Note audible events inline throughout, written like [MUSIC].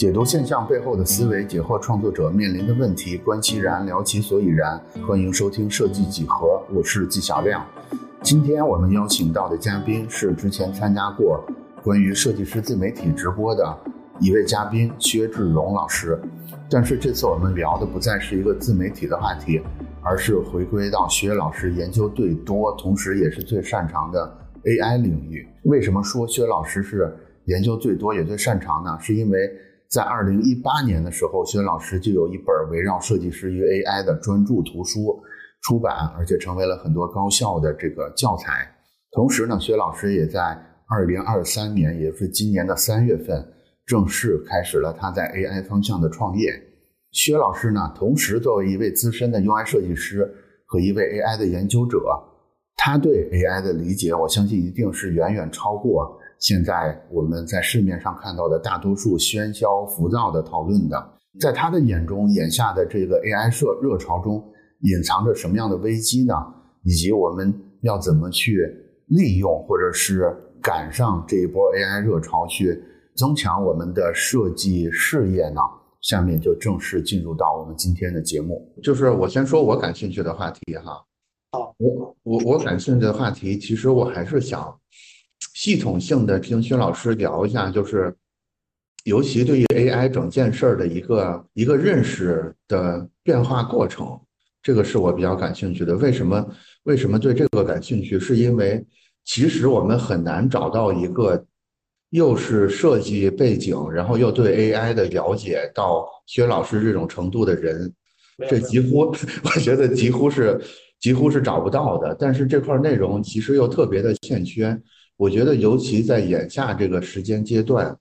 解读现象背后的思维，解惑创作者面临的问题，观其然，聊其所以然。欢迎收听设计几何，我是纪晓亮。今天我们邀请到的嘉宾是之前参加过关于设计师自媒体直播的一位嘉宾薛志荣老师。但是这次我们聊的不再是一个自媒体的话题，而是回归到薛老师研究最多，同时也是最擅长的 AI 领域。为什么说薛老师是研究最多也最擅长呢？是因为在二零一八年的时候，薛老师就有一本围绕设计师与 AI 的专著图书出版，而且成为了很多高校的这个教材。同时呢，薛老师也在二零二三年，也是今年的三月份，正式开始了他在 AI 方向的创业。薛老师呢，同时作为一位资深的 UI 设计师和一位 AI 的研究者，他对 AI 的理解，我相信一定是远远超过。现在我们在市面上看到的大多数喧嚣浮躁的讨论的，在他的眼中，眼下的这个 AI 热热潮中隐藏着什么样的危机呢？以及我们要怎么去利用或者是赶上这一波 AI 热潮，去增强我们的设计事业呢？下面就正式进入到我们今天的节目，就是我先说我感兴趣的话题哈。好，我我我感兴趣的话题，其实我还是想。系统性的听薛老师聊一下，就是尤其对于 AI 整件事儿的一个一个认识的变化过程，这个是我比较感兴趣的。为什么为什么对这个感兴趣？是因为其实我们很难找到一个又是设计背景，然后又对 AI 的了解到薛老师这种程度的人，这几乎 [LAUGHS] 我觉得几乎是几乎是找不到的。但是这块内容其实又特别的欠缺。我觉得，尤其在眼下这个时间阶段，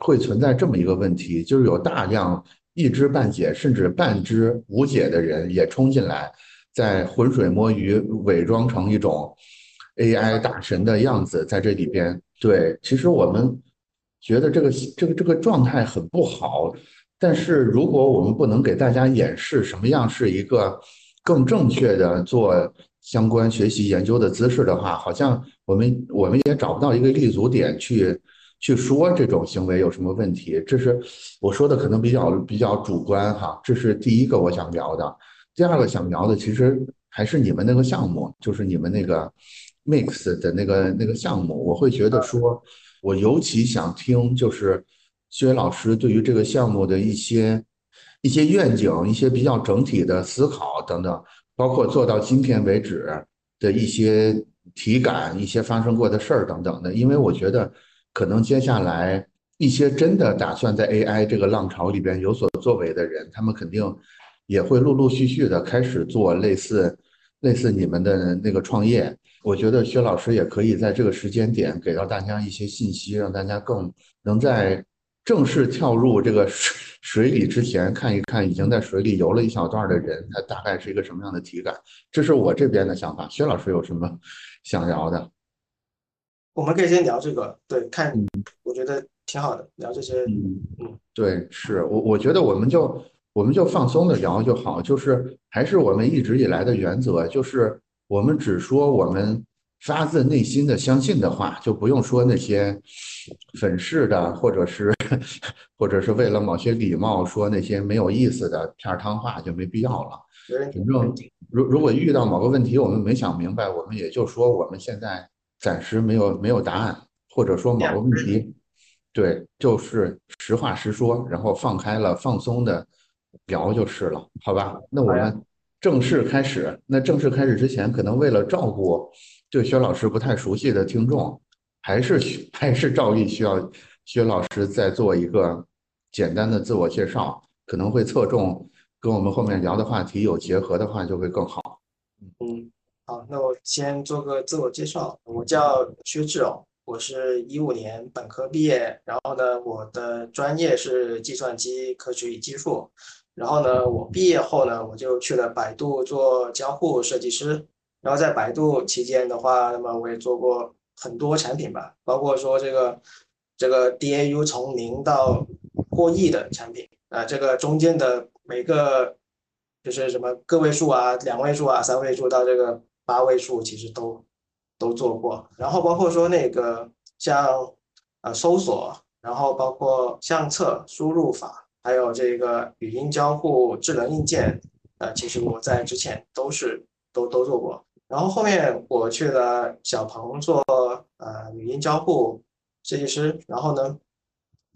会存在这么一个问题，就是有大量一知半解甚至半知无解的人也冲进来，在浑水摸鱼，伪装成一种 AI 大神的样子，在这里边。对，其实我们觉得这个这个这个状态很不好。但是，如果我们不能给大家演示什么样是一个更正确的做。相关学习研究的姿势的话，好像我们我们也找不到一个立足点去去说这种行为有什么问题。这是我说的可能比较比较主观哈。这是第一个我想聊的。第二个想聊的其实还是你们那个项目，就是你们那个 Mix 的那个那个项目。我会觉得说，我尤其想听就是薛老师对于这个项目的一些一些愿景、一些比较整体的思考等等。包括做到今天为止的一些体感、一些发生过的事儿等等的，因为我觉得可能接下来一些真的打算在 AI 这个浪潮里边有所作为的人，他们肯定也会陆陆续续的开始做类似类似你们的那个创业。我觉得薛老师也可以在这个时间点给到大家一些信息，让大家更能在。正式跳入这个水 [LAUGHS] 水里之前，看一看已经在水里游了一小段的人，他大概是一个什么样的体感？这是我这边的想法。薛老师有什么想聊的？我们可以先聊这个，对，看，我觉得挺好的，聊这些。嗯嗯，对，是我我觉得我们就我们就放松的聊就好，就是还是我们一直以来的原则，就是我们只说我们。发自内心的相信的话，就不用说那些粉饰的，或者是或者是为了某些礼貌说那些没有意思的片儿汤话，就没必要了。反正如如果遇到某个问题我们没想明白，我们也就说我们现在暂时没有没有答案，或者说某个问题，对，就是实话实说，然后放开了放松的聊就是了，好吧？那我们正式开始。那正式开始之前，可能为了照顾。对薛老师不太熟悉的听众，还是还是照例需要薛老师再做一个简单的自我介绍，可能会侧重跟我们后面聊的话题有结合的话，就会更好。嗯，好，那我先做个自我介绍，我叫薛志勇，我是一五年本科毕业，然后呢，我的专业是计算机科学与技术，然后呢，我毕业后呢，我就去了百度做交互设计师。然后在百度期间的话，那么我也做过很多产品吧，包括说这个这个 DAU 从零到过亿的产品啊，这个中间的每个就是什么个位数啊、两位数啊、三位数到这个八位数，其实都都做过。然后包括说那个像呃搜索，然后包括相册、输入法，还有这个语音交互、智能硬件，呃，其实我在之前都是都都做过。然后后面我去了小鹏做呃语音交互设计师，然后呢，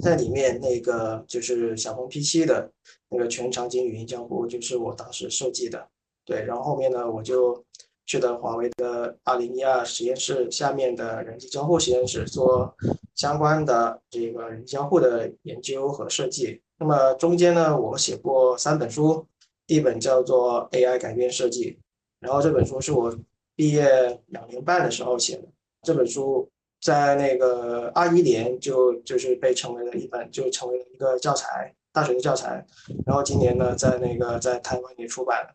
在里面那个就是小鹏 P7 的那个全场景语音交互，就是我当时设计的。对，然后后面呢，我就去的华为的二零一二实验室下面的人机交互实验室做相关的这个人机交互的研究和设计。那么中间呢，我写过三本书，第一本叫做 AI 改变设计。然后这本书是我毕业两年半的时候写的。这本书在那个二一年就就是被成为了一本，就成为了一个教材，大学的教材。然后今年呢，在那个在台湾也出版了。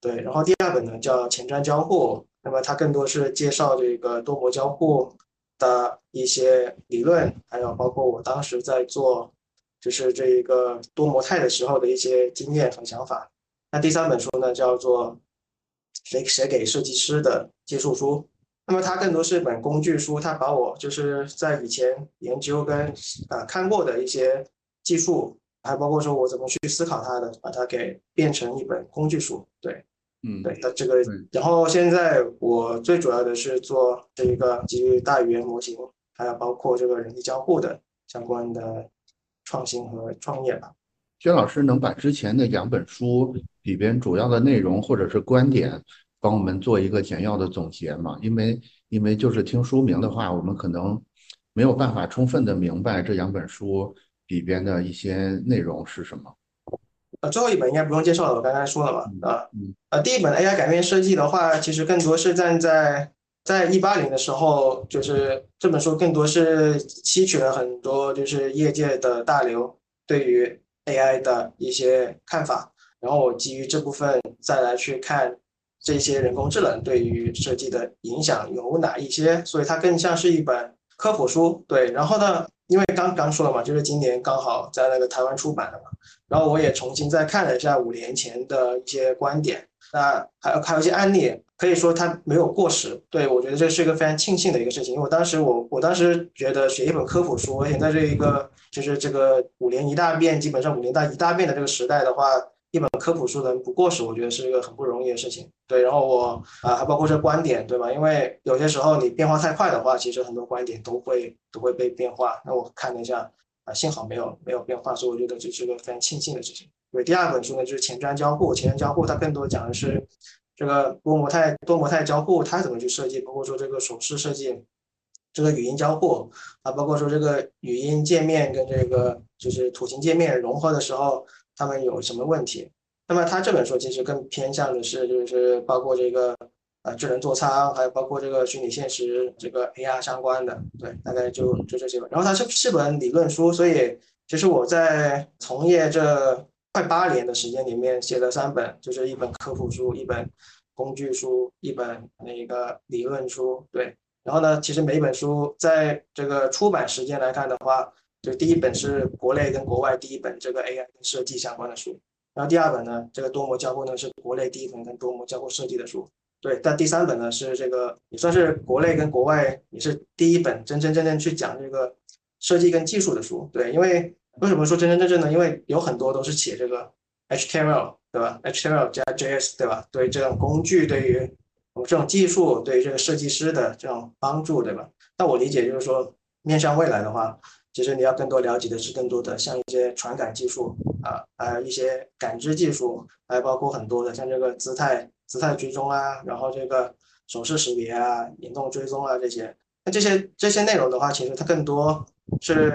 对，然后第二本呢叫前瞻交互，那么它更多是介绍这个多模交互的一些理论，还有包括我当时在做就是这一个多模态的时候的一些经验和想法。那第三本书呢叫做。写写给设计师的技术书，那么它更多是一本工具书，它把我就是在以前研究跟呃看过的一些技术，还包括说我怎么去思考它的，把它给变成一本工具书。对，嗯，对，它这个，然后现在我最主要的是做这一个基于大语言模型，还有包括这个人机交互的相关的创新和创业吧。薛老师能把之前的两本书里边主要的内容或者是观点，帮我们做一个简要的总结吗？因为因为就是听书名的话，我们可能没有办法充分的明白这两本书里边的一些内容是什么。呃，最后一本应该不用介绍了，我刚才说了嘛，啊，呃，第一本 AI 改变设计的话，其实更多是站在在一八年的时候，就是这本书更多是吸取了很多就是业界的大流对于。AI 的一些看法，然后我基于这部分再来去看这些人工智能对于设计的影响有哪一些，所以它更像是一本科普书。对，然后呢，因为刚刚说了嘛，就是今年刚好在那个台湾出版的嘛，然后我也重新再看了一下五年前的一些观点，那还有还有一些案例。可以说它没有过时，对我觉得这是一个非常庆幸的一个事情。因为我当时我我当时觉得写一本科普书，而且在这一个就是这个五年一大变，基本上五年大一大变的这个时代的话，一本科普书能不过时，我觉得是一个很不容易的事情。对，然后我啊还包括这观点，对吧？因为有些时候你变化太快的话，其实很多观点都会都会被变化。那我看了一下啊，幸好没有没有变化，所以我觉得这是一个非常庆幸的事情。对，第二本书呢就是前瞻交互，前瞻交互它更多讲的是。这个多模态多模态交互它怎么去设计？包括说这个手势设计，这个语音交互啊，包括说这个语音界面跟这个就是图形界面融合的时候，他们有什么问题？那么它这本书其实更偏向的是就是包括这个呃智能座舱，还有包括这个虚拟现实这个 AR 相关的，对，大概就就这些吧。然后它是是本理论书，所以其实我在从业这。快八年的时间里面写了三本，就是一本科普书，一本工具书，一本那个理论书。对，然后呢，其实每一本书在这个出版时间来看的话，就第一本是国内跟国外第一本这个 AI 跟设计相关的书，然后第二本呢，这个多模交互呢是国内第一本跟多模交互设计的书。对，但第三本呢是这个也算是国内跟国外也是第一本真真正正去讲这个设计跟技术的书。对，因为。为什么说真真正正呢？因为有很多都是写这个 HTML，对吧？HTML 加 JS，对吧？对这种工具，对于我们这种技术，对于这个设计师的这种帮助，对吧？那我理解就是说，面向未来的话，其实你要更多了解的是更多的像一些传感技术啊，还有一些感知技术，还包括很多的像这个姿态姿态追踪啊，然后这个手势识别啊、眼动追踪啊这些。那这些这些内容的话，其实它更多是。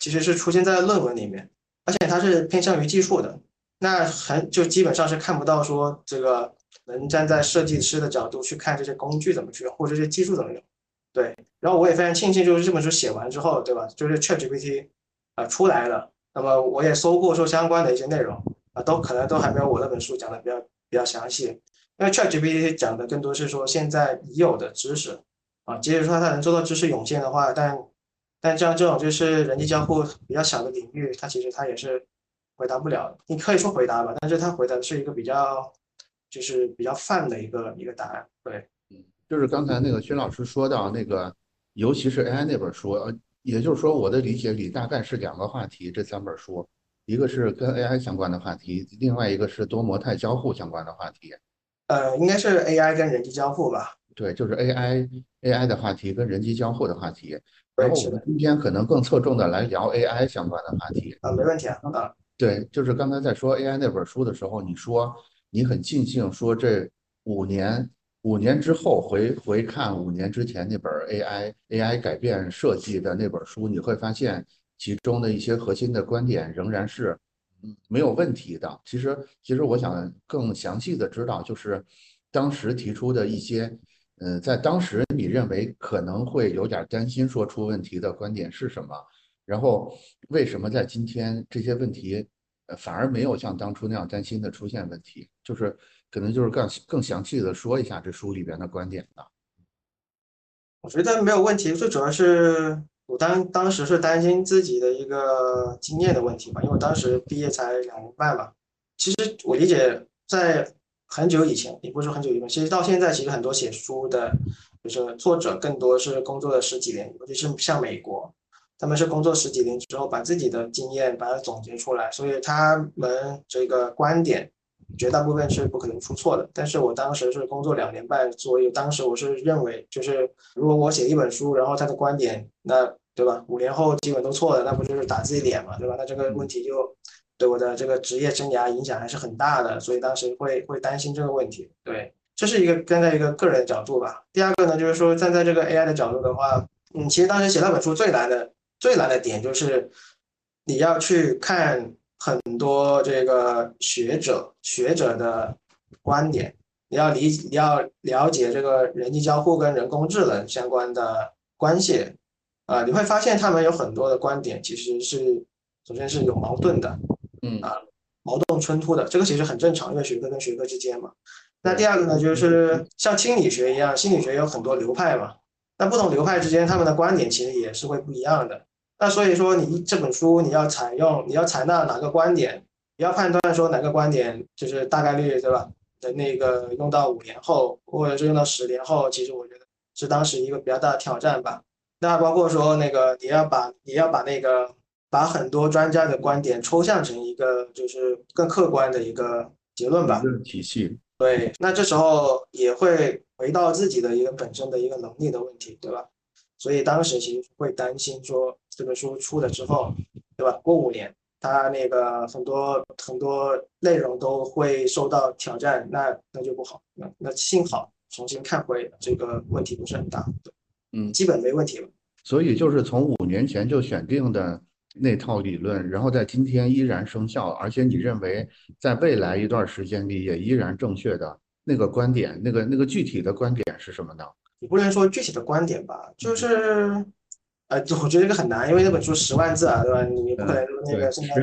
其实是出现在论文里面，而且它是偏向于技术的，那很就基本上是看不到说这个能站在设计师的角度去看这些工具怎么去用，或者这些技术怎么用。对，然后我也非常庆幸，就是这本书写完之后，对吧？就是 ChatGPT 啊出来了，那么我也搜过说相关的一些内容啊，都可能都还没有我那本书讲的比较比较详细，因为 ChatGPT 讲的更多是说现在已有的知识啊，即使说它能做到知识涌现的话，但但像这种就是人机交互比较小的领域，它其实它也是回答不了。你可以说回答吧，但是它回答的是一个比较，就是比较泛的一个一个答案。对，嗯，就是刚才那个薛老师说到那个，尤其是 AI 那本书，呃也就是说，我的理解里大概是两个话题，这三本书，一个是跟 AI 相关的话题，另外一个是多模态交互相关的话题。呃，应该是 AI 跟人机交互吧？对，就是 AI AI 的话题跟人机交互的话题。然后我们今天可能更侧重的来聊 AI 相关的话题。啊，没问题啊。啊，对，就是刚才在说 AI 那本书的时候，你说你很庆幸说这五年五年之后回回看五年之前那本 AI AI 改变设计的那本书，你会发现其中的一些核心的观点仍然是嗯没有问题的。其实其实我想更详细的知道，就是当时提出的一些。嗯，在当时你认为可能会有点担心说出问题的观点是什么？然后为什么在今天这些问题，呃，反而没有像当初那样担心的出现问题？就是可能就是更更详细的说一下这书里边的观点吧。我觉得没有问题，最主要是我当当时是担心自己的一个经验的问题吧，因为当时毕业才两年半嘛。其实我理解在。很久以前，也不是很久以前，其实到现在，其实很多写书的，就是作者更多是工作了十几年，尤其是像美国，他们是工作十几年之后，把自己的经验把它总结出来，所以他们这个观点绝大部分是不可能出错的。但是我当时是工作两年半，所以当时我是认为，就是如果我写一本书，然后他的观点，那对吧？五年后基本都错了，那不就是打自己脸嘛，对吧？那这个问题就。对我的这个职业生涯影响还是很大的，所以当时会会担心这个问题。对，这是一个站在一个个人角度吧。第二个呢，就是说站在这个 AI 的角度的话，嗯，其实当时写那本书最难的最难的点就是你要去看很多这个学者学者的观点，你要理你要了解这个人机交互跟人工智能相关的关系，啊，你会发现他们有很多的观点其实是首先是有矛盾的。嗯啊，矛盾冲突的这个其实很正常，因为学科跟学科之间嘛。那第二个呢，就是像心理学一样，心理学有很多流派嘛。那不同流派之间，他们的观点其实也是会不一样的。那所以说，你这本书你要采用，你要采纳哪个观点，你要判断说哪个观点就是大概率对吧？的那个用到五年后，或者是用到十年后，其实我觉得是当时一个比较大的挑战吧。那包括说那个你要把你要把那个。把很多专家的观点抽象成一个就是更客观的一个结论吧，体系。对，那这时候也会回到自己的一个本身的一个能力的问题，对吧？所以当时其实会担心说这本书出了之后，对吧？过五年，它那个很多很多内容都会受到挑战，那那就不好。那那幸好重新看回这个问题不是很大，嗯，基本没问题了。所以就是从五年前就选定的。那套理论，然后在今天依然生效，而且你认为在未来一段时间里也依然正确的那个观点，那个那个具体的观点是什么呢？你不能说具体的观点吧，就是，呃，我觉得这个很难，因为那本书十万字啊，对吧？你不可能说那个现在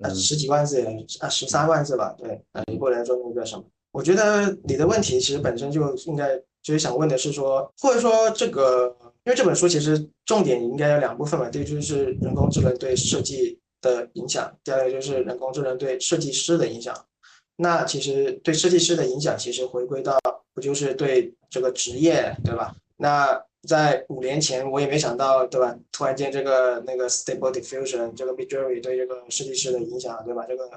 啊十几万字啊十三万字吧，对，呃，你不能说那个什么。我觉得你的问题其实本身就应该就是想问的是说，或者说这个。因为这本书其实重点应该有两部分嘛，第一就是人工智能对设计的影响，第二个就是人工智能对设计师的影响。那其实对设计师的影响，其实回归到不就是对这个职业，对吧？那在五年前我也没想到，对吧？突然间这个那个 Stable Diffusion 这个 Midjourney 对这个设计师的影响，对吧？这个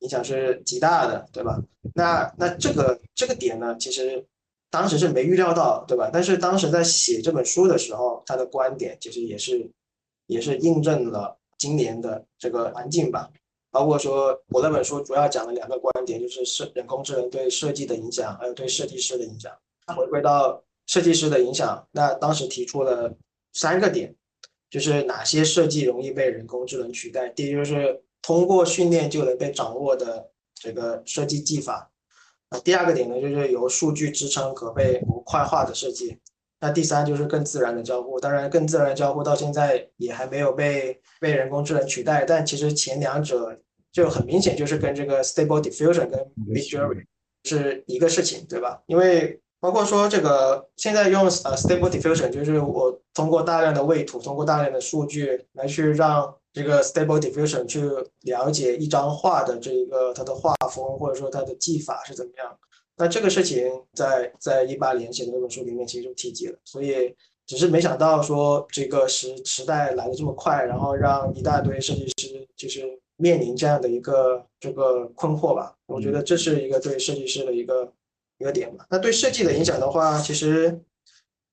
影响是极大的，对吧？那那这个这个点呢，其实。当时是没预料到，对吧？但是当时在写这本书的时候，他的观点其实也是，也是印证了今年的这个环境吧。包括说我那本书主要讲了两个观点，就是设人工智能对设计的影响，还有对设计师的影响。回归到设计师的影响，那当时提出了三个点，就是哪些设计容易被人工智能取代？第一就是通过训练就能被掌握的这个设计技法。第二个点呢，就是由数据支撑可被模块化的设计。那第三就是更自然的交互。当然，更自然的交互到现在也还没有被被人工智能取代。但其实前两者就很明显就是跟这个 Stable Diffusion 跟 Midjourney 是一个事情，对吧？因为包括说这个现在用呃 Stable Diffusion，就是我通过大量的位图，通过大量的数据来去让。这个 Stable Diffusion 去了解一张画的这一个它的画风，或者说它的技法是怎么样。那这个事情在在一八年写的那本书里面其实就提及了。所以只是没想到说这个时时代来的这么快，然后让一大堆设计师就是面临这样的一个这个困惑吧。我觉得这是一个对设计师的一个一个点吧。那对设计的影响的话，其实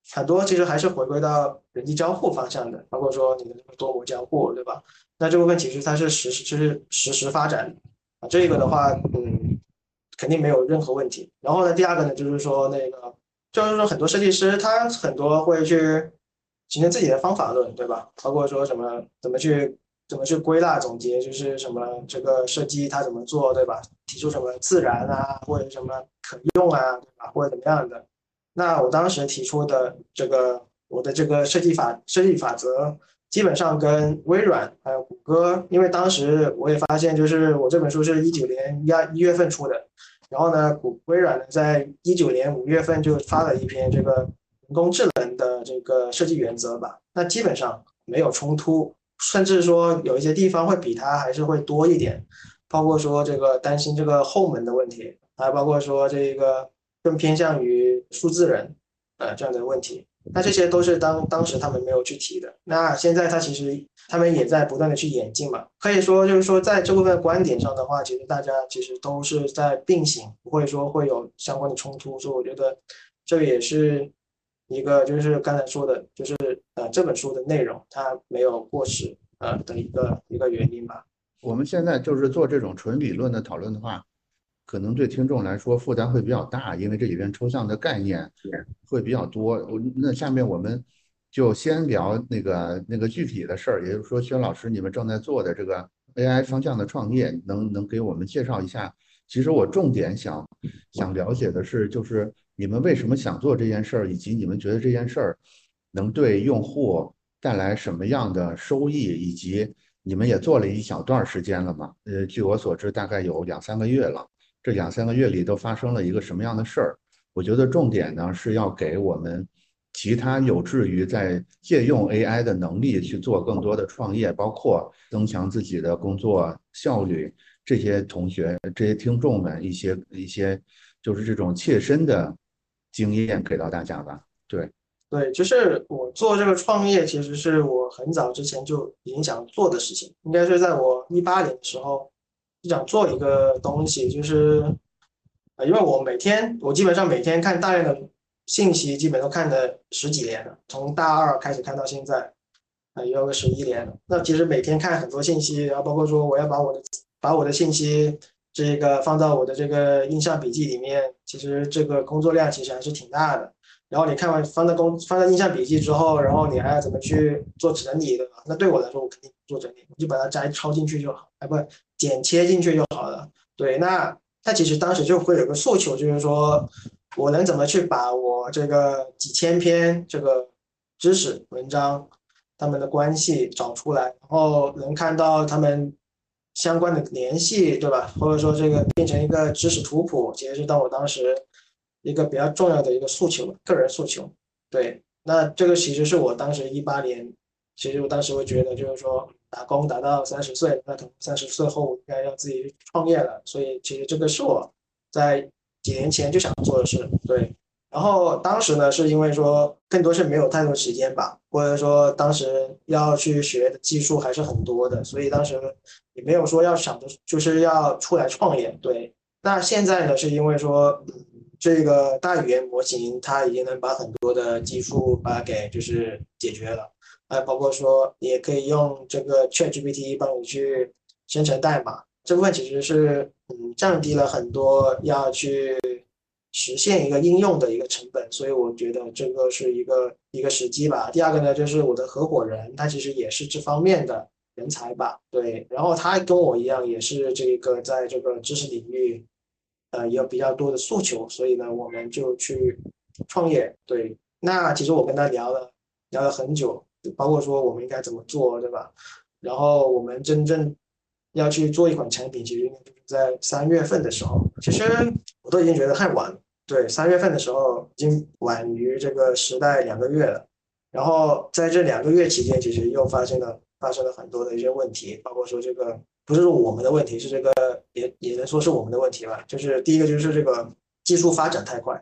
很多其实还是回归到人机交互方向的，包括说你的多模交互，对吧？那这部分其实它是实时就是实时发展啊，这个的话，嗯，肯定没有任何问题。然后呢，第二个呢，就是说那个。就是说，很多设计师他很多会去形成自己的方法论，对吧？包括说什么怎么去怎么去归纳总结，就是什么这个设计他怎么做，对吧？提出什么自然啊，或者什么可用啊，对吧？或者怎么样的？那我当时提出的这个我的这个设计法设计法则，基本上跟微软还有谷歌，因为当时我也发现，就是我这本书是一九年一一月份出的。然后呢，谷微软呢，在一九年五月份就发了一篇这个人工智能的这个设计原则吧。那基本上没有冲突，甚至说有一些地方会比它还是会多一点，包括说这个担心这个后门的问题，还包括说这个更偏向于数字人，呃这样的问题。那这些都是当当时他们没有去提的。那现在他其实他们也在不断的去演进嘛。可以说就是说在这部分观点上的话，其实大家其实都是在并行，不会说会有相关的冲突。所以我觉得这也是一个就是刚才说的，就是呃这本书的内容它没有过时呃的一个一个原因吧。我们现在就是做这种纯理论的讨论的话。可能对听众来说负担会比较大，因为这里边抽象的概念会比较多。我那下面我们就先聊那个那个具体的事儿，也就是说，薛老师你们正在做的这个 AI 方向的创业，能能给我们介绍一下？其实我重点想想了解的是，就是你们为什么想做这件事儿，以及你们觉得这件事儿能对用户带来什么样的收益，以及你们也做了一小段时间了嘛？呃，据我所知，大概有两三个月了。这两三个月里都发生了一个什么样的事儿？我觉得重点呢是要给我们其他有志于在借用 AI 的能力去做更多的创业，包括增强自己的工作效率，这些同学、这些听众们一些一些就是这种切身的经验给到大家吧。对，对，就是我做这个创业，其实是我很早之前就已经想做的事情，应该是在我一八年的时候。就想做一个东西，就是啊，因为我每天我基本上每天看大量的信息，基本都看了十几年了，从大二开始看到现在，啊，也有个十一年了。那其实每天看很多信息，然后包括说我要把我的把我的信息这个放到我的这个印象笔记里面，其实这个工作量其实还是挺大的。然后你看完放到工放到印象笔记之后，然后你还要怎么去做整理的？那对我来说，我肯定做整理，我就把它摘抄进去就好，哎，不。剪切进去就好了。对，那他其实当时就会有个诉求，就是说我能怎么去把我这个几千篇这个知识文章他们的关系找出来，然后能看到他们相关的联系，对吧？或者说这个变成一个知识图谱，其实是当我当时一个比较重要的一个诉求，个人诉求。对，那这个其实是我当时一八年，其实我当时会觉得就是说。打工打到三十岁，那可能三十岁后应该要自己创业了。所以其实这个是我在几年前就想做的事。对，然后当时呢是因为说更多是没有太多时间吧，或者说当时要去学的技术还是很多的，所以当时也没有说要想着就是要出来创业。对，那现在呢是因为说这个大语言模型它已经能把很多的技术把它给就是解决了。还包括说，也可以用这个 ChatGPT 帮你去生成代码，这部分其实是嗯降低了很多要去实现一个应用的一个成本，所以我觉得这个是一个一个时机吧。第二个呢，就是我的合伙人他其实也是这方面的人才吧，对，然后他跟我一样也是这个在这个知识领域，呃有比较多的诉求，所以呢，我们就去创业。对，那其实我跟他聊了聊了很久。包括说我们应该怎么做，对吧？然后我们真正要去做一款产品，其实应该就是在三月份的时候。其实我都已经觉得太晚了，对，三月份的时候已经晚于这个时代两个月了。然后在这两个月期间，其实又发生了发生了很多的一些问题，包括说这个不是说我们的问题，是这个也也能说是我们的问题吧。就是第一个就是这个技术发展太快，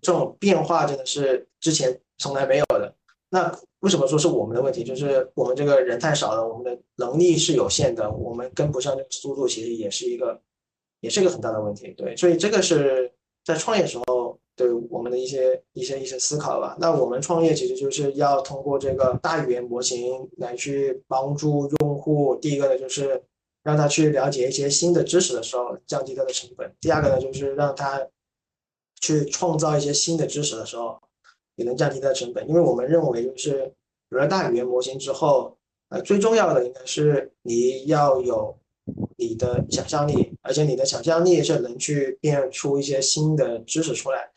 这种变化真的是之前从来没有的。那为什么说是我们的问题？就是我们这个人太少了，我们的能力是有限的，我们跟不上这个速度，其实也是一个，也是一个很大的问题。对，所以这个是在创业时候对我们的一些一些一些思考吧。那我们创业其实就是要通过这个大语言模型来去帮助用户。第一个呢，就是让他去了解一些新的知识的时候，降低他的成本。第二个呢，就是让他去创造一些新的知识的时候。也能降低它的成本，因为我们认为就是有了大语言模型之后，呃，最重要的应该是你要有你的想象力，而且你的想象力是能去变出一些新的知识出来，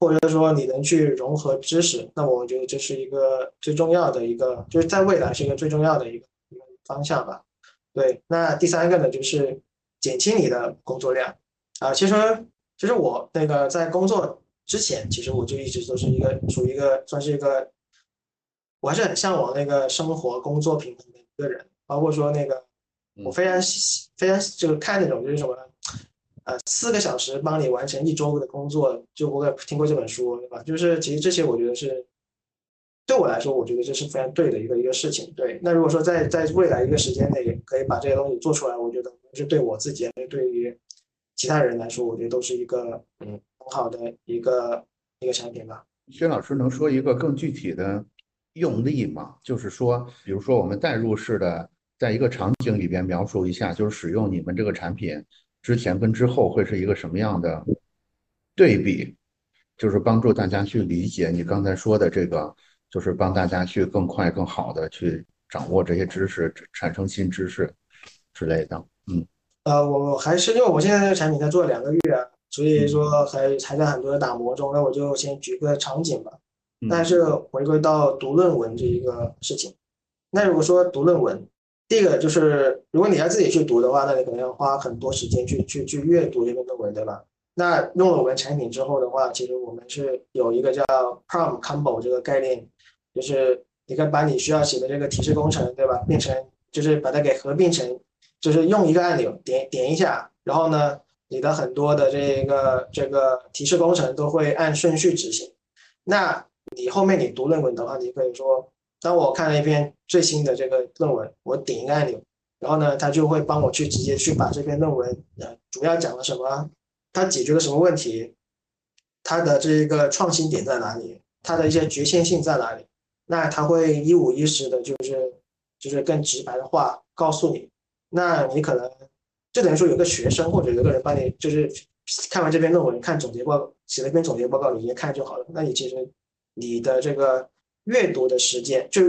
或者说你能去融合知识，那我觉得这是一个最重要的一个，就是在未来是一个最重要的一个一个方向吧。对，那第三个呢，就是减轻你的工作量啊，其实其实我那个在工作。之前其实我就一直都是一个属于一个算是一个，我还是很向往那个生活工作平衡的一个人，包括说那个我非常非常就是看那种就是什么，呃，四个小时帮你完成一周的工作，就我也听过这本书，对吧？就是其实这些我觉得是对我来说，我觉得这是非常对的一个一个事情。对，那如果说在在未来一个时间内可以把这些东西做出来，我觉得是对我自己，对于其他人来说，我觉得都是一个嗯。很好的一个一个产品吧。薛老师能说一个更具体的用例吗？就是说，比如说我们代入式的，在一个场景里边描述一下，就是使用你们这个产品之前跟之后会是一个什么样的对比？就是帮助大家去理解你刚才说的这个，就是帮大家去更快、更好的去掌握这些知识，产生新知识之类的。嗯，呃，我还是因为我现在这个产品才做了两个月。所以说还还在很多的打磨中，那我就先举个场景吧。但是回归到读论文这一个事情，那如果说读论文，第一个就是如果你要自己去读的话，那你可能要花很多时间去去去阅读这篇论文，对吧？那用了我们产品之后的话，其实我们是有一个叫 Prompt Combo 这个概念，就是你可以把你需要写的这个提示工程，对吧？变成就是把它给合并成，就是用一个按钮点点一下，然后呢？你的很多的这个这个提示工程都会按顺序执行。那你后面你读论文的话，你可以说，当我看了一篇最新的这个论文，我点一个按钮，然后呢，它就会帮我去直接去把这篇论文呃主要讲了什么，它解决了什么问题，它的这个创新点在哪里，它的一些局限性在哪里，那它会一五一十的，就是就是更直白的话告诉你。那你可能。就等于说有个学生或者有个人帮你，就是看完这篇论文，看总结报，写了一篇总结报告，你直接看就好了。那你其实你的这个阅读的时间就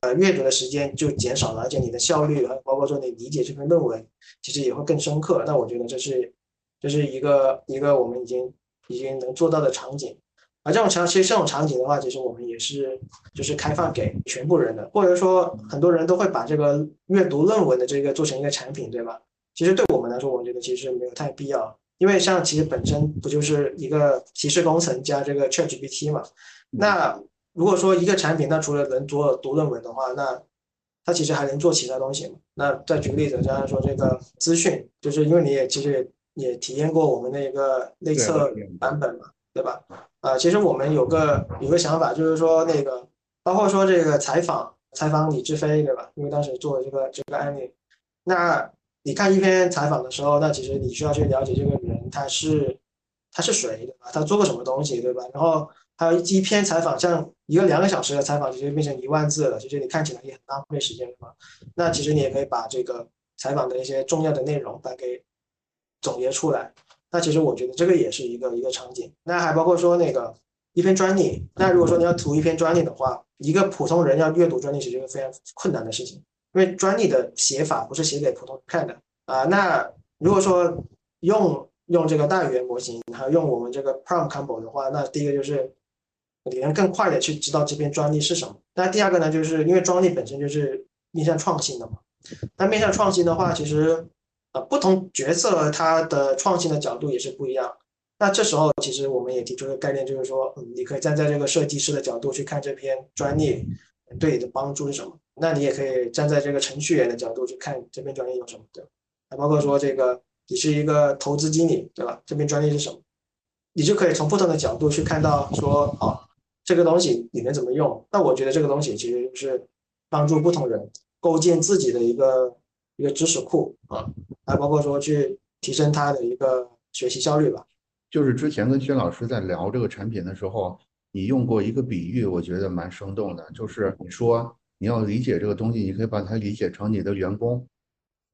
呃阅读的时间就减少了，而且你的效率还有包括说你理解这篇论文，其实也会更深刻。那我觉得这是这是一个一个我们已经已经能做到的场景。而这种场其实这种场景的话，其实我们也是就是开放给全部人的，或者说很多人都会把这个阅读论文的这个做成一个产品，对吧？其实对我们来说，我觉得其实没有太必要，因为像其实本身不就是一个提示工程加这个 ChatGPT 嘛？那如果说一个产品，那除了能做读论文的话，那它其实还能做其他东西嘛？那再举个例子，刚刚说这个资讯，就是因为你也其实也体验过我们那个内测版本嘛，对吧？啊，其实我们有个有个想法，就是说那个包括说这个采访采访李志飞，对吧？因为当时做这个这个案例，那。你看一篇采访的时候，那其实你需要去了解这个人他是他是谁，对吧？他做过什么东西，对吧？然后还有一篇采访，像一个两个小时的采访，直接变成一万字了，其实你看起来也很浪费时间，对吧？那其实你也可以把这个采访的一些重要的内容把给总结出来。那其实我觉得这个也是一个一个场景。那还包括说那个一篇专利，那如果说你要读一篇专利的话，一个普通人要阅读专利，其实是非常困难的事情。因为专利的写法不是写给普通看的啊。那如果说用用这个大语言模型，还有用我们这个 Prompt Combo 的话，那第一个就是你能更快的去知道这篇专利是什么。那第二个呢，就是因为专利本身就是面向创新的嘛。那面向创新的话，其实呃不同角色它的创新的角度也是不一样。那这时候其实我们也提出个概念，就是说，你可以站在这个设计师的角度去看这篇专利对你的帮助是什么。那你也可以站在这个程序员的角度去看这篇专利有什么，对吧？还包括说这个你是一个投资经理，对吧？这篇专利是什么？你就可以从不同的角度去看到说，哦，这个东西你能怎么用？那我觉得这个东西其实就是帮助不同人构建自己的一个一个知识库啊，还包括说去提升他的一个学习效率吧。就是之前跟薛老师在聊这个产品的时候，你用过一个比喻，我觉得蛮生动的，就是你说你要理解这个东西，你可以把它理解成你的员工。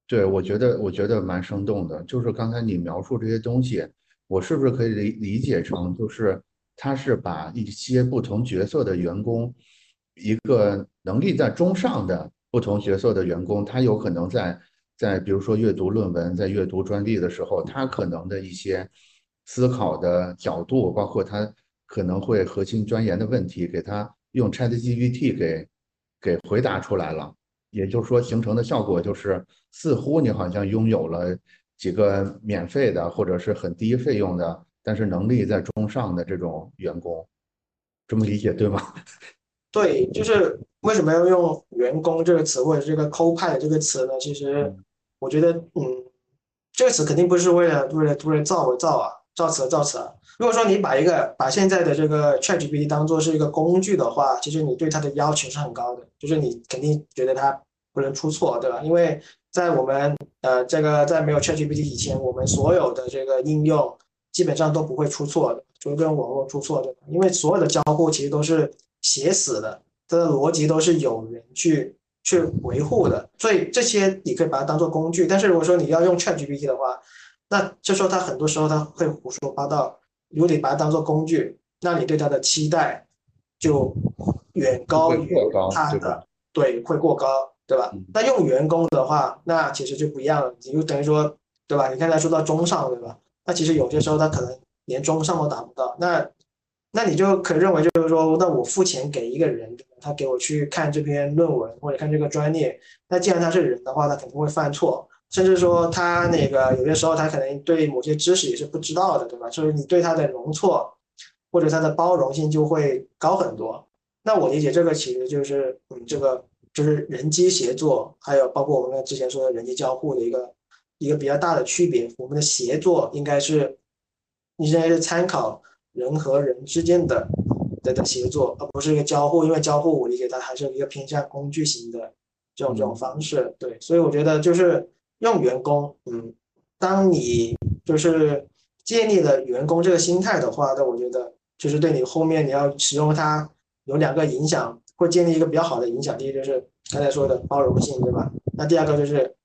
对我觉得我觉得蛮生动的，就是刚才你描述这些东西，我是不是可以理理解成就是他是把一些不同角色的员工，一个能力在中上的不同角色的员工，他有可能在在比如说阅读论文、在阅读专利的时候，他可能的一些思考的角度，包括他可能会核心钻研的问题，给他用 ChatGPT 给给回答出来了。也就是说，形成的效果就是，似乎你好像拥有了几个免费的或者是很低费用的，但是能力在中上的这种员工，这么理解对吗？[LAUGHS] 对，就是为什么要用“员工”这个词或者这个 “co-pilot” 这个词呢？其实，我觉得，嗯，这个词肯定不是为了为了为了造而造啊，造词造词。如果说你把一个把现在的这个 ChatGPT 当做是一个工具的话，其实你对它的要求是很高的，就是你肯定觉得它。不能出错，对吧？因为在我们呃这个在没有 ChatGPT 以前，我们所有的这个应用基本上都不会出错的，除非网络出错，对吧？因为所有的交互其实都是写死的，它的逻辑都是有人去去维护的，所以这些你可以把它当做工具。但是如果说你要用 ChatGPT 的话，那就说他很多时候他会胡说八道。如果你把它当做工具，那你对他的期待就远高于他的对会过高。对吧？那用员工的话，那其实就不一样了。你就等于说，对吧？你刚才说到中上，对吧？那其实有些时候他可能连中上都达不到。那，那你就可以认为就是说，那我付钱给一个人，他给我去看这篇论文或者看这个专业。那既然他是人的话，他肯定会犯错，甚至说他那个有些时候他可能对某些知识也是不知道的，对吧？所以你对他的容错或者他的包容性就会高很多。那我理解这个其实就是嗯这个。就是人机协作，还有包括我们之前说的人机交互的一个一个比较大的区别。我们的协作应该是，应该是参考人和人之间的的的协作，而不是一个交互。因为交互我理解它还是一个偏向工具型的这种这种方式。对，所以我觉得就是用员工，嗯，当你就是建立了员工这个心态的话，那我觉得就是对你后面你要使用它有两个影响。会建立一个比较好的影响。第一就是刚才说的包容性，对吧？那第二个就是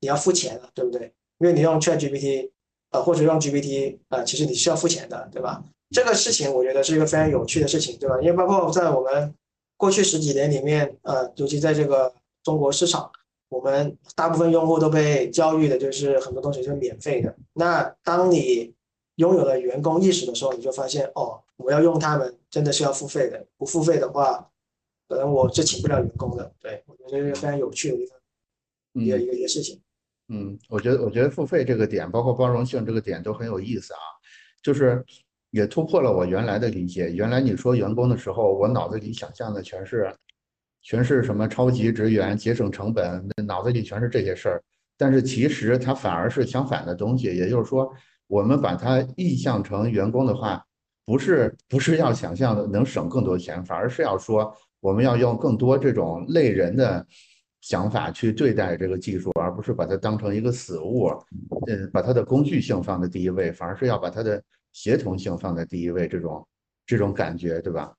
你要付钱了，对不对？因为你用 ChatGPT，呃，或者用 GPT，呃，其实你是要付钱的，对吧？这个事情我觉得是一个非常有趣的事情，对吧？因为包括在我们过去十几年里面，呃，尤其在这个中国市场，我们大部分用户都被教育的就是很多东西是免费的。那当你拥有了员工意识的时候，你就发现哦，我要用他们真的是要付费的，不付费的话。可能我是请不了员工的，对我觉得这是非常有趣的一个一个一个一个事情。嗯，我觉得我觉得付费这个点，包括包容性这个点都很有意思啊，就是也突破了我原来的理解。原来你说员工的时候，我脑子里想象的全是全是什么超级职员、节省成本，脑子里全是这些事儿。但是其实它反而是相反的东西，也就是说，我们把它意向成员工的话，不是不是要想象的能省更多钱，反而是要说。我们要用更多这种类人的想法去对待这个技术，而不是把它当成一个死物，嗯，把它的工具性放在第一位，反而是要把它的协同性放在第一位，这种这种感觉，对吧？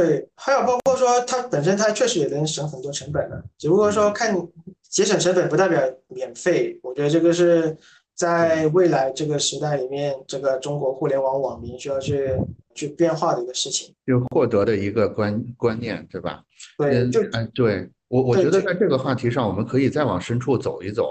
对，还有包括说它本身它确实也能省很多成本的，只不过说看节省成本不代表免费，我觉得这个是在未来这个时代里面，这个中国互联网网民需要去。去变化的一个事情，就获得的一个观观念，对吧？对，就哎，对我我觉得在这个话题上，我们可以再往深处走一走，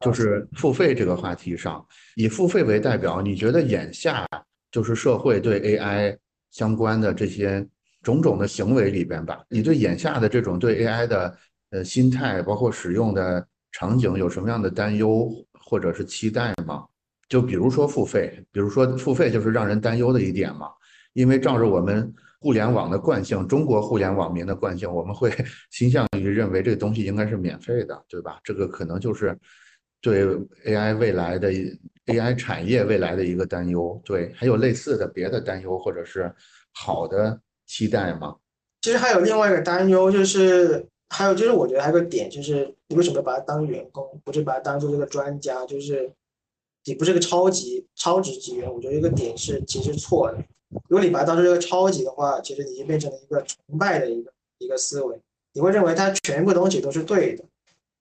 就是付费这个话题上，以付费为代表，你觉得眼下就是社会对 AI 相关的这些种种的行为里边吧，你对眼下的这种对 AI 的呃心态，包括使用的场景，有什么样的担忧或者是期待吗？就比如说付费，比如说付费就是让人担忧的一点嘛。因为照着我们互联网的惯性，中国互联网民的惯性，我们会 [LAUGHS] 倾向于认为这个东西应该是免费的，对吧？这个可能就是对 AI 未来的 AI 产业未来的一个担忧。对，还有类似的别的担忧，或者是好的期待吗？其实还有另外一个担忧，就是还有就是我觉得还有个点，就是你为什么把他当员工，不是把他当做这个专家，就是你不是个超级超值职员。我觉得一个点是其实错的。如果你把他当做这个超级的话，其实你就变成了一个崇拜的一个一个思维，你会认为他全部东西都是对的。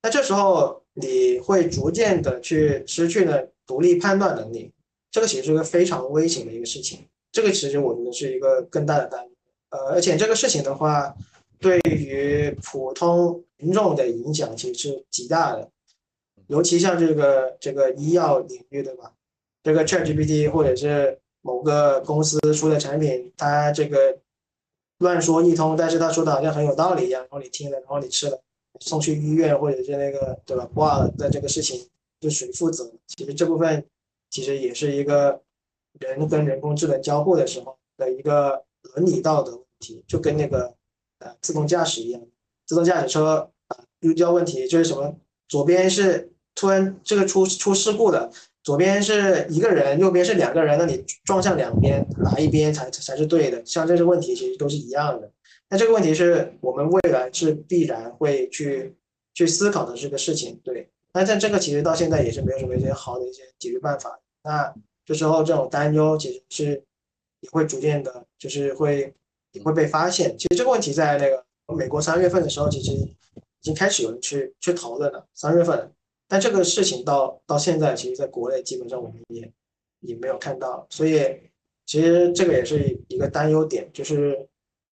那这时候你会逐渐的去失去了独立判断能力，这个其实是一个非常危险的一个事情。这个其实我觉得是一个更大的担忧。呃，而且这个事情的话，对于普通民众的影响其实是极大的，尤其像这个这个医药领域，对吧？这个 ChatGPT 或者是某个公司出的产品，它这个乱说一通，但是他说的好像很有道理一样，然后你听了，然后你吃了，送去医院或者是那个对吧？挂了，那这个事情就谁负责？其实这部分其实也是一个人跟人工智能交互的时候的一个伦理道德。就跟那个呃自动驾驶一样，自动驾驶车啊遇到问题就是什么，左边是突然这个出出事故的，左边是一个人，右边是两个人，那你撞向两边，哪一边才才是对的？像这些问题其实都是一样的。那这个问题是我们未来是必然会去去思考的这个事情，对。那像这个其实到现在也是没有什么一些好的一些解决办法。那这时候这种担忧其实是也会逐渐的，就是会。也会被发现。其实这个问题在那个美国三月份的时候，其实已经开始有人去去讨论了。三月份，但这个事情到到现在，其实在国内基本上我们也也没有看到。所以，其实这个也是一个担忧点，就是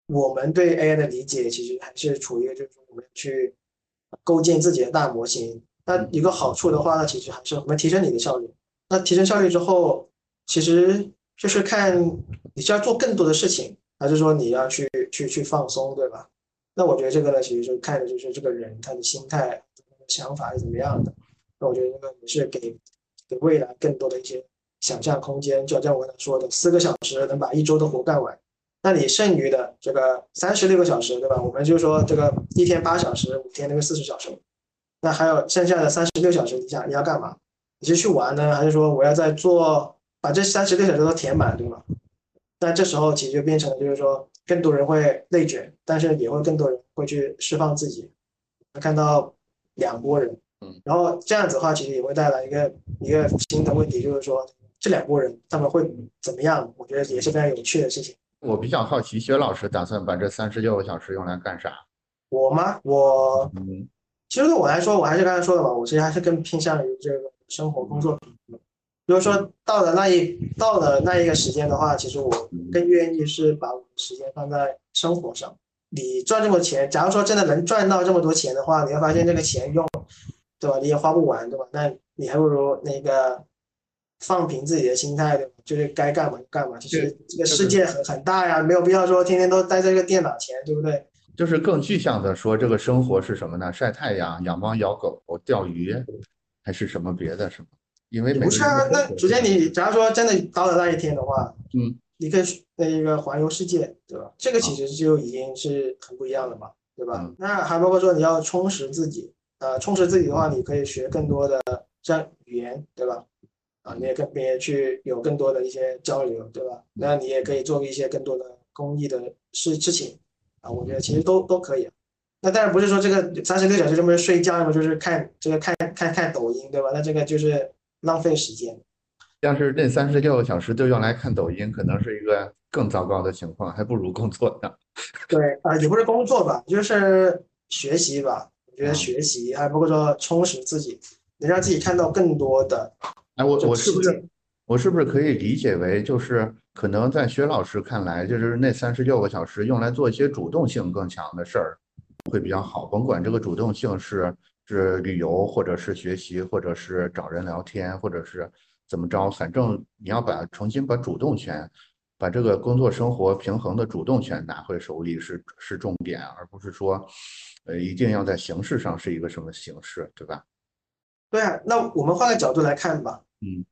我们对 AI 的理解其实还是处于就是我们去构建自己的大模型。那一个好处的话，那其实还是我们提升你的效率。那提升效率之后，其实就是看你需要做更多的事情。还是说你要去去去放松，对吧？那我觉得这个呢，其实就看的就是这个人他的心态、想法是怎么样的。那我觉得这个也是给给未来更多的一些想象空间。就像我刚才说的，四个小时能把一周的活干完，那你剩余的这个三十六个小时，对吧？我们就说这个一天八小时，五天那个四十小时，那还有剩下的三十六小时，你想你要干嘛？你是去玩呢，还是说我要在做把这三十六小时都填满，对吗？那这时候其实就变成了，就是说更多人会内卷，但是也会更多人会去释放自己。看到两拨人，嗯，然后这样子的话，其实也会带来一个一个新的问题，就是说这两拨人他们会怎么样？我觉得也是非常有趣的事情。我比较好奇，薛老师打算把这三十六个小时用来干啥？我吗？我，嗯，其实对我来说，我还是刚才说的嘛，我其实还是更偏向于这个生活工作平衡。就是说，到了那一到了那一个时间的话，其实我更愿意是把我的时间放在生活上。你赚这么多钱，假如说真的能赚到这么多钱的话，你会发现这个钱用，对吧？你也花不完，对吧？那你还不如那个放平自己的心态，对吧？就是该干嘛就干嘛。其实这个世界很很大呀，没有必要说天天都待在这个电脑前，对不对？就是更具象的说，这个生活是什么呢？晒太阳、养猫、养狗、钓鱼，还是什么别的什么？因为不是啊，那首先你假如说真的到了那一天的话，嗯，你可以那一个环游世界，对吧？这个其实就已经是很不一样的嘛，对吧？那还包括说你要充实自己，呃，充实自己的话，你可以学更多的像语言，对吧？啊，你也跟别人去有更多的一些交流，对吧？那你也可以做一些更多的公益的事事情，啊，我觉得其实都都可以。那当然不是说这个三十六小时这么睡觉，要么就是看这个看看看抖音，对吧？那这个就是。浪费时间，要是那三十六个小时都用来看抖音，可能是一个更糟糕的情况，还不如工作呢。对啊，也不是工作吧，就是学习吧。我觉得学习还包括说充实自己，能让自己看到更多的。哎，我我是不是我是不是可以理解为，就是可能在薛老师看来，就是那三十六个小时用来做一些主动性更强的事儿会比较好，甭管这个主动性是。是旅游，或者是学习，或者是找人聊天，或者是怎么着，反正你要把重新把主动权，把这个工作生活平衡的主动权拿回手里是是重点，而不是说，呃，一定要在形式上是一个什么形式，对吧？对啊，那我们换个角度来看吧。嗯，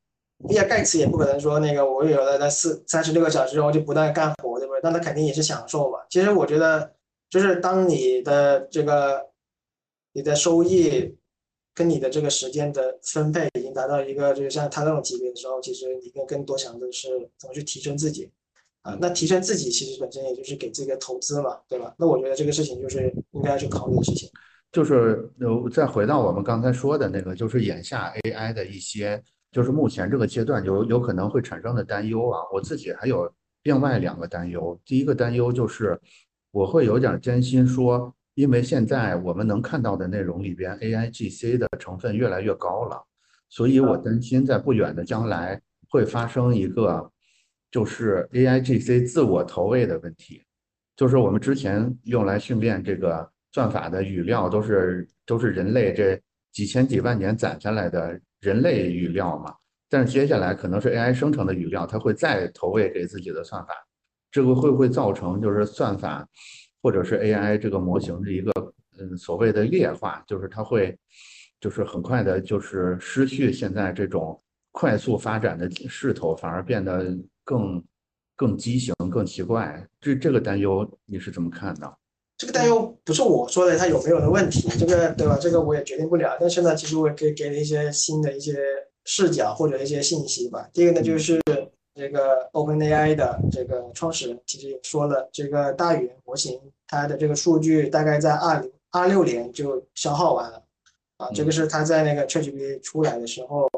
比尔盖茨也不可能说那个我有了那四三十六个小时之后就不断干活，对不对？那他肯定也是享受嘛。其实我觉得，就是当你的这个。你的收益跟你的这个时间的分配已经达到一个，就是像他那种级别的时候，其实你更更多想的是怎么去提升自己。啊，那提升自己其实本身也就是给这个投资嘛，对吧？那我觉得这个事情就是应该去考虑的事情。就是呃，再回到我们刚才说的那个，就是眼下 AI 的一些，就是目前这个阶段有有可能会产生的担忧啊。我自己还有另外两个担忧，第一个担忧就是我会有点担心说，因为现在我们能看到的内容里边 AIGC 的成分越来越高了，所以我担心在不远的将来会发生一个。就是 AIGC 自我投喂的问题，就是我们之前用来训练这个算法的语料都是都是人类这几千几万年攒下来的人类语料嘛，但是接下来可能是 AI 生成的语料，它会再投喂给自己的算法，这个会不会造成就是算法或者是 AI 这个模型的一个嗯所谓的劣化，就是它会就是很快的就是失去现在这种快速发展的势头，反而变得。更更畸形、更奇怪，这这个担忧你是怎么看的？这个担忧不是我说的，它有没有的问题，这个对吧？这个我也决定不了。但是呢，其实我也可以给了一些新的一些视角或者一些信息吧。第一个呢，就是这个 OpenAI 的这个创始人其实也说了，这个大语言模型它的这个数据大概在二零二六年就消耗完了啊。这个是他在那个 ChatGPT 出来的时候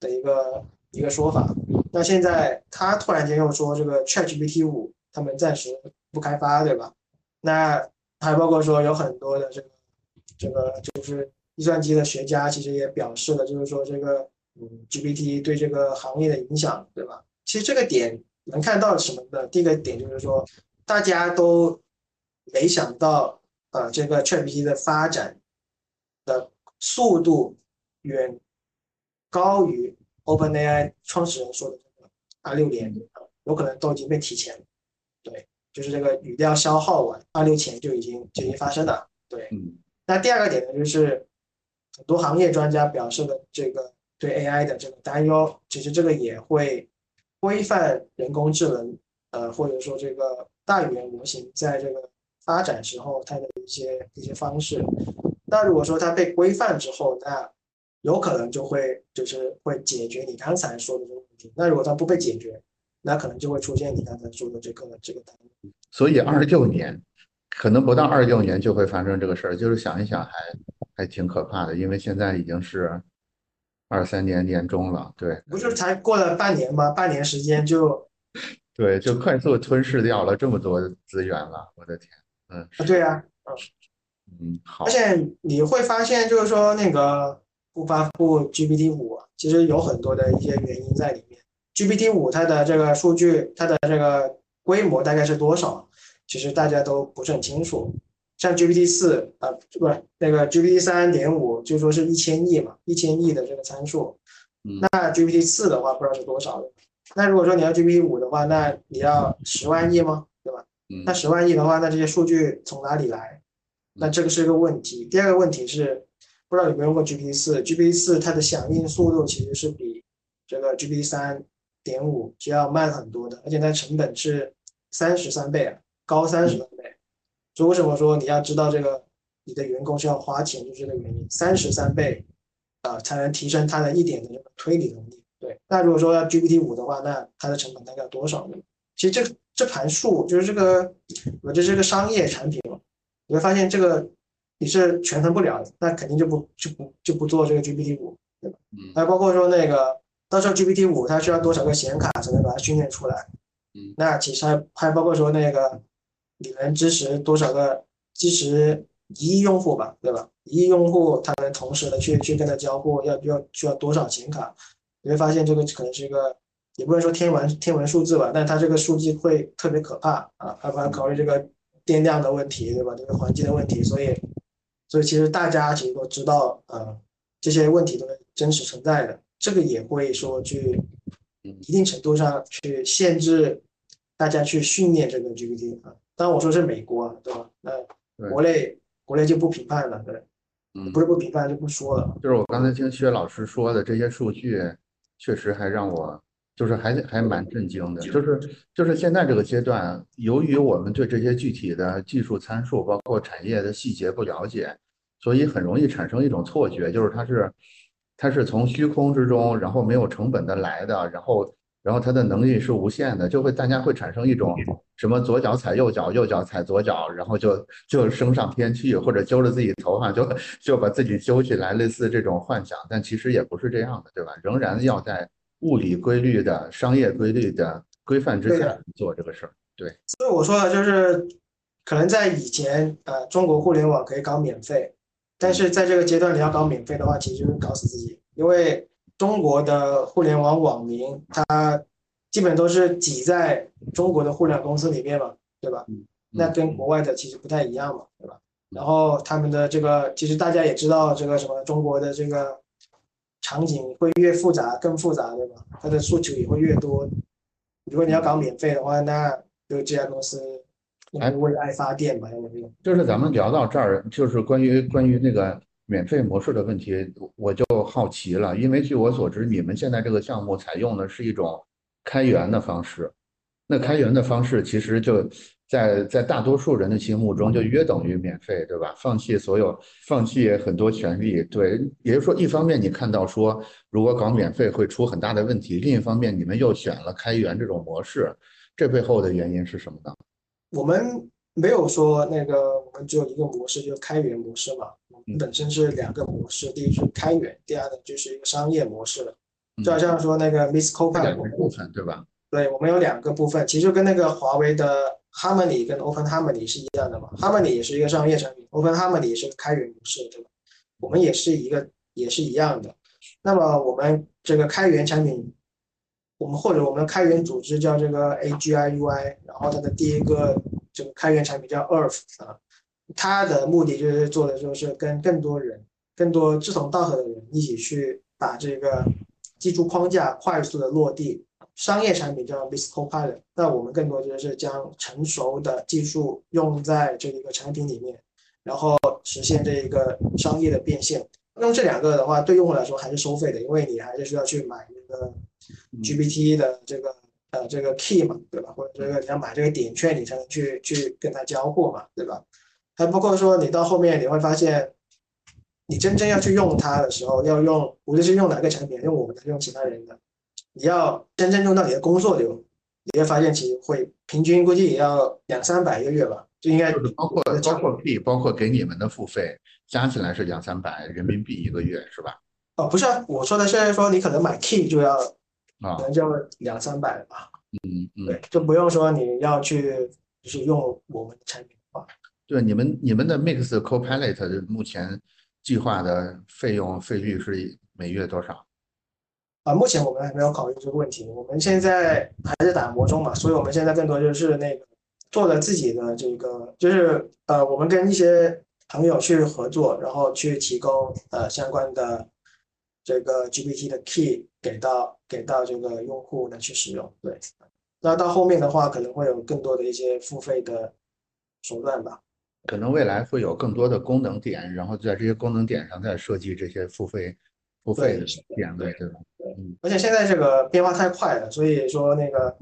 的一个一个说法。那现在他突然间又说这个 ChatGPT 五他们暂时不开发，对吧？那还包括说有很多的这个这个就是计算机的学家其实也表示了，就是说这个嗯 GPT 对这个行业的影响，对吧？其实这个点能看到什么呢？第一个点就是说大家都没想到呃这个 ChatGPT 的发展的速度远高于。OpenAI 创始人说的这个二六年有可能都已经被提前了，对，就是这个语料消耗完，二六前就已经就已经发生了，对。那第二个点呢，就是很多行业专家表示的这个对 AI 的这个担忧，其实这个也会规范人工智能，呃，或者说这个大语言模型在这个发展时候它的一些一些方式。那如果说它被规范之后，那有可能就会就是会解决你刚才说的这个问题。那如果它不被解决，那可能就会出现你刚才说的这个这个所以二六年，可能不到二六年就会发生这个事儿。就是想一想，还还挺可怕的，因为现在已经是二三年年中了。对，不是才过了半年吗？半年时间就，[LAUGHS] 对，就快速吞噬掉了这么多资源了。我的天，嗯，对呀，嗯，嗯，好。而且你会发现，就是说那个。不发布 GPT 五，其实有很多的一些原因在里面。GPT 五它的这个数据，它的这个规模大概是多少？其实大家都不是很清楚。像 GPT 四啊，不是那个 GPT 三点五，就说是一千亿嘛，一千亿的这个参数。那 GPT 四的话，不知道是多少。那如果说你要 GPT 五的话，那你要十万亿吗？对吧？那十万亿的话，那这些数据从哪里来？那这个是一个问题。第二个问题是。不知道有没有用过 GPT 四？GPT 四它的响应速度其实是比这个 GPT 三点五就要慢很多的，而且它成本是三十三倍啊，高三十。所以为什么说你要知道这个你的员工是要花钱，就是这个原因，三十三倍啊才能提升他的一点的这个推理能力。对，那如果说要 GPT 五的话，那它的成本大概多少呢？其实这这盘数就是这个，我这是个商业产品嘛，你会发现这个。你是权衡不了的，那肯定就不就不就不做这个 GPT 五，对吧？嗯。还包括说那个到时候 GPT 五它需要多少个显卡才能把它训练出来？嗯。那其实还还包括说那个你能支持多少个支持一亿用户吧，对吧？一亿用户他能同时的去去跟他交互，要要需要多少显卡？你会发现这个可能是一个也不能说天文天文数字吧，但它这个数据会特别可怕啊！还要考虑这个电量的问题，对吧？这个环境的问题，所以。所以其实大家其实都知道，呃，这些问题都是真实存在的。这个也会说去一定程度上去限制大家去训练这个 GPT 啊。当然我说是美国，对吧？那国内国内就不评判了，对，不是不评判就不说了。就是我刚才听薛老师说的这些数据，确实还让我。就是还还蛮震惊的，就是就是现在这个阶段，由于我们对这些具体的技术参数，包括产业的细节不了解，所以很容易产生一种错觉，就是它是它是从虚空之中，然后没有成本的来的，然后然后它的能力是无限的，就会大家会产生一种什么左脚踩右脚，右脚踩左脚，然后就就升上天去，或者揪着自己头发就就把自己揪起来，类似这种幻想。但其实也不是这样的，对吧？仍然要在物理规律的商业规律的规范之下做这个事儿。对，所以我说的就是，可能在以前，呃，中国互联网可以搞免费，但是在这个阶段你要搞免费的话，其实就是搞死自己，因为。中国的互联网网民，他基本都是挤在中国的互联网公司里面嘛，对吧？那跟国外的其实不太一样嘛，对吧？然后他们的这个，其实大家也知道，这个什么中国的这个场景会越复杂，更复杂，对吧？它的诉求也会越多。如果你要搞免费的话，那就这家公司还为爱发电嘛，就是咱们聊到这儿，就是关于关于那个。免费模式的问题，我就好奇了，因为据我所知，你们现在这个项目采用的是一种开源的方式。那开源的方式，其实就在在大多数人的心目中，就约等于免费，对吧？放弃所有，放弃很多权利。对，也就是说，一方面你看到说，如果搞免费会出很大的问题；另一方面，你们又选了开源这种模式，这背后的原因是什么呢？我们没有说那个，我们只有一个模式，就是开源模式嘛。我们本身是两个模式，第一是开源，第二呢就是一个商业模式了。就好像说那个 Miss Copilot 部分，对吧？对，我们有两个部分，其实跟那个华为的 Harmony 跟 Open Harmony 是一样的嘛。Harmony 也是一个商业产品，Open Harmony 也是个开源模式，对吧？我们也是一个，也是一样的。那么我们这个开源产品，我们或者我们开源组织叫这个 AGIUI，然后它的第一个这个开源产品叫 Earth 啊。它的目的就是做的就是跟更多人、更多志同道合的人一起去把这个技术框架快速的落地。商业产品叫 Miss Copilot，那我们更多就是将成熟的技术用在这一个产品里面，然后实现这一个商业的变现。用这两个的话，对用户来说还是收费的，因为你还是需要去买那个 GPT 的这个呃这个 key 嘛，对吧？或者这个你要买这个点券，你才能去去跟他交互嘛，对吧？还包括说，你到后面你会发现，你真正要去用它的时候，要用无论是用哪个产品，用我们的，用其他人的，你要真正用到你的工作流，你会发现其实会平均估计也要两三百一个月吧，就应该就是包括包括 P，包括给你们的付费加起来是两三百人民币一个月，是吧？哦，不是啊，我说的现在说你可能买 Key 就要，可能就两三百吧。嗯嗯，对，就不用说你要去就是用我们的产品的话。对你们，你们的 Mix Copilot 目前计划的费用费率是每月多少？啊，目前我们还没有考虑这个问题。我们现在还在打磨中嘛，所以我们现在更多就是那个做了自己的这个，就是呃，我们跟一些朋友去合作，然后去提供呃相关的这个 GPT 的 Key 给到给到这个用户来去使用。对，那到后面的话，可能会有更多的一些付费的手段吧。可能未来会有更多的功能点，然后在这些功能点上再设计这些付费付费的点位，对吧？嗯。而且现在这个变化太快了，所以说那个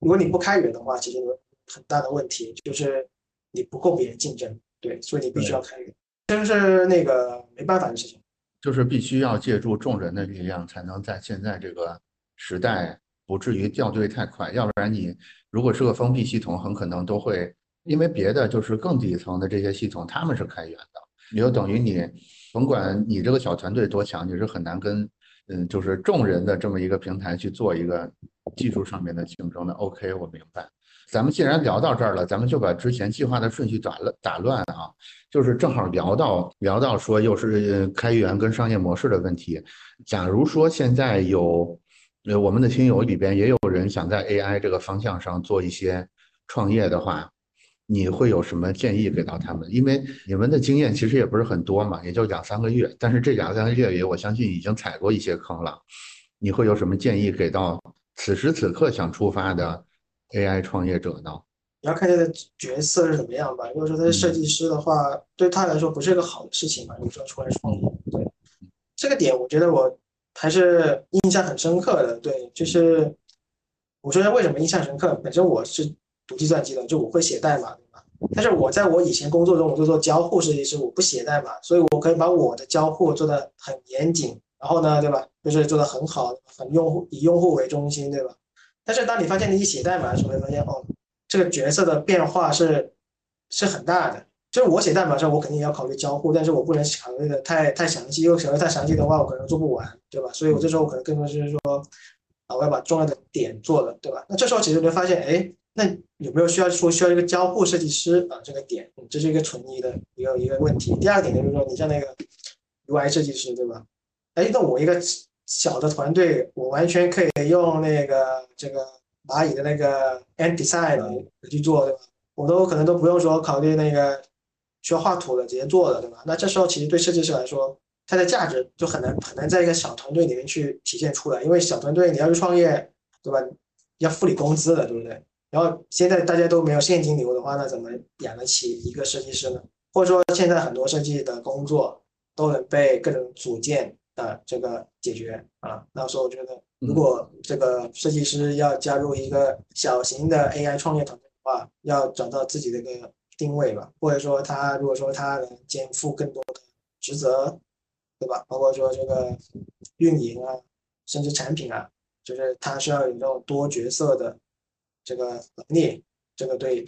如果你不开源的话，其实有很大的问题，就是你不够别人竞争。对，所以你必须要开源，这是那个没办法的事情。就是必须要借助众人的力量，才能在现在这个时代不至于掉队太快，要不然你如果是个封闭系统，很可能都会。因为别的就是更底层的这些系统，他们是开源的，你就等于你甭管你这个小团队多强，你是很难跟嗯就是众人的这么一个平台去做一个技术上面的竞争的。OK，我明白。咱们既然聊到这儿了，咱们就把之前计划的顺序打乱打乱啊，就是正好聊到聊到说又是开源跟商业模式的问题。假如说现在有呃我们的听友里边也有人想在 AI 这个方向上做一些创业的话。你会有什么建议给到他们？因为你们的经验其实也不是很多嘛，也就两三个月。但是这两三个月里，我相信已经踩过一些坑了。你会有什么建议给到此时此刻想出发的 AI 创业者呢？你要看他的角色是怎么样吧。如果说他是设计师的话，对他来说不是一个好的事情嘛。你说出来创业，对这个点，我觉得我还是印象很深刻的。对，就是我说为什么印象深刻？本身我是。读计算机的，就我会写代码，对吧？但是我在我以前工作中，我就做交互设计师，我不写代码，所以我可以把我的交互做的很严谨、然后呢，对吧？就是做的很好，很用户以用户为中心，对吧？但是当你发现你一写代码的时候，会发现哦，这个角色的变化是是很大的。就是我写代码的时候，我肯定也要考虑交互，但是我不能考虑的太太详细，因为考虑太详细的话，我可能做不完，对吧？所以我这时候可能更多就是说，啊，我要把重要的点做了，对吧？那这时候其实就发现，哎，那有没有需要说需要一个交互设计师啊？这个点，这是一个存疑的一个一个问题。第二点就是说，你像那个 UI 设计师，对吧？哎，那我一个小的团队，我完全可以用那个这个蚂蚁的那个 and design 去做，对吧？我都可能都不用说考虑那个。需要画图的直接做的，对吧？那这时候其实对设计师来说，它的价值就很难很难在一个小团队里面去体现出来，因为小团队你要去创业，对吧？要付你工资的，对不对？然后现在大家都没有现金流的话，那怎么养得起一个设计师呢？或者说现在很多设计的工作都能被各种组件的这个解决啊？那时候我觉得，如果这个设计师要加入一个小型的 AI 创业团队的话，要找到自己的一个。定位吧，或者说他如果说他能肩负更多的职责，对吧？包括说这个运营啊，甚至产品啊，就是他需要有这种多角色的这个能力，这个对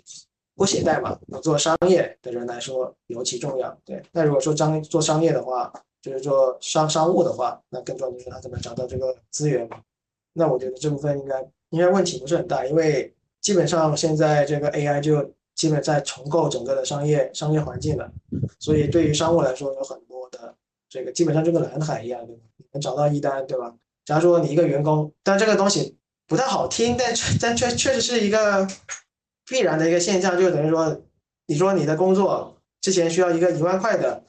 不写代码不做商业的人来说尤其重要。对，那如果说商做商业的话，就是做商商务的话，那更重要的是他怎么找到这个资源嘛？那我觉得这部分应该应该问题不是很大，因为基本上现在这个 AI 就。基本在重构整个的商业商业环境了，所以对于商务来说有很多的这个基本上就跟蓝海一样，对吧？能找到一单，对吧？假如说你一个员工，但这个东西不太好听，但但确确实是一个必然的一个现象，就等于说，你说你的工作之前需要一个一万块的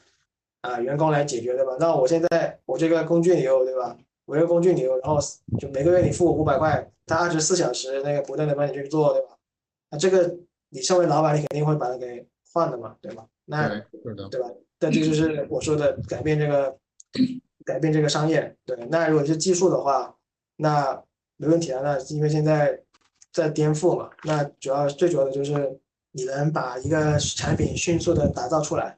啊员工来解决，对吧？那我现在我这个工具流，对吧？我这个工具流，然后就每个月你付五百块，他二十四小时那个不断的帮你去做，对吧？那这个。你身为老板，你肯定会把它给换的嘛，对吧？那对吧？但这就是我说的改变这个，改变这个商业。对，那如果是技术的话，那没问题啊。那因为现在在颠覆嘛，那主要最主要的就是你能把一个产品迅速的打造出来，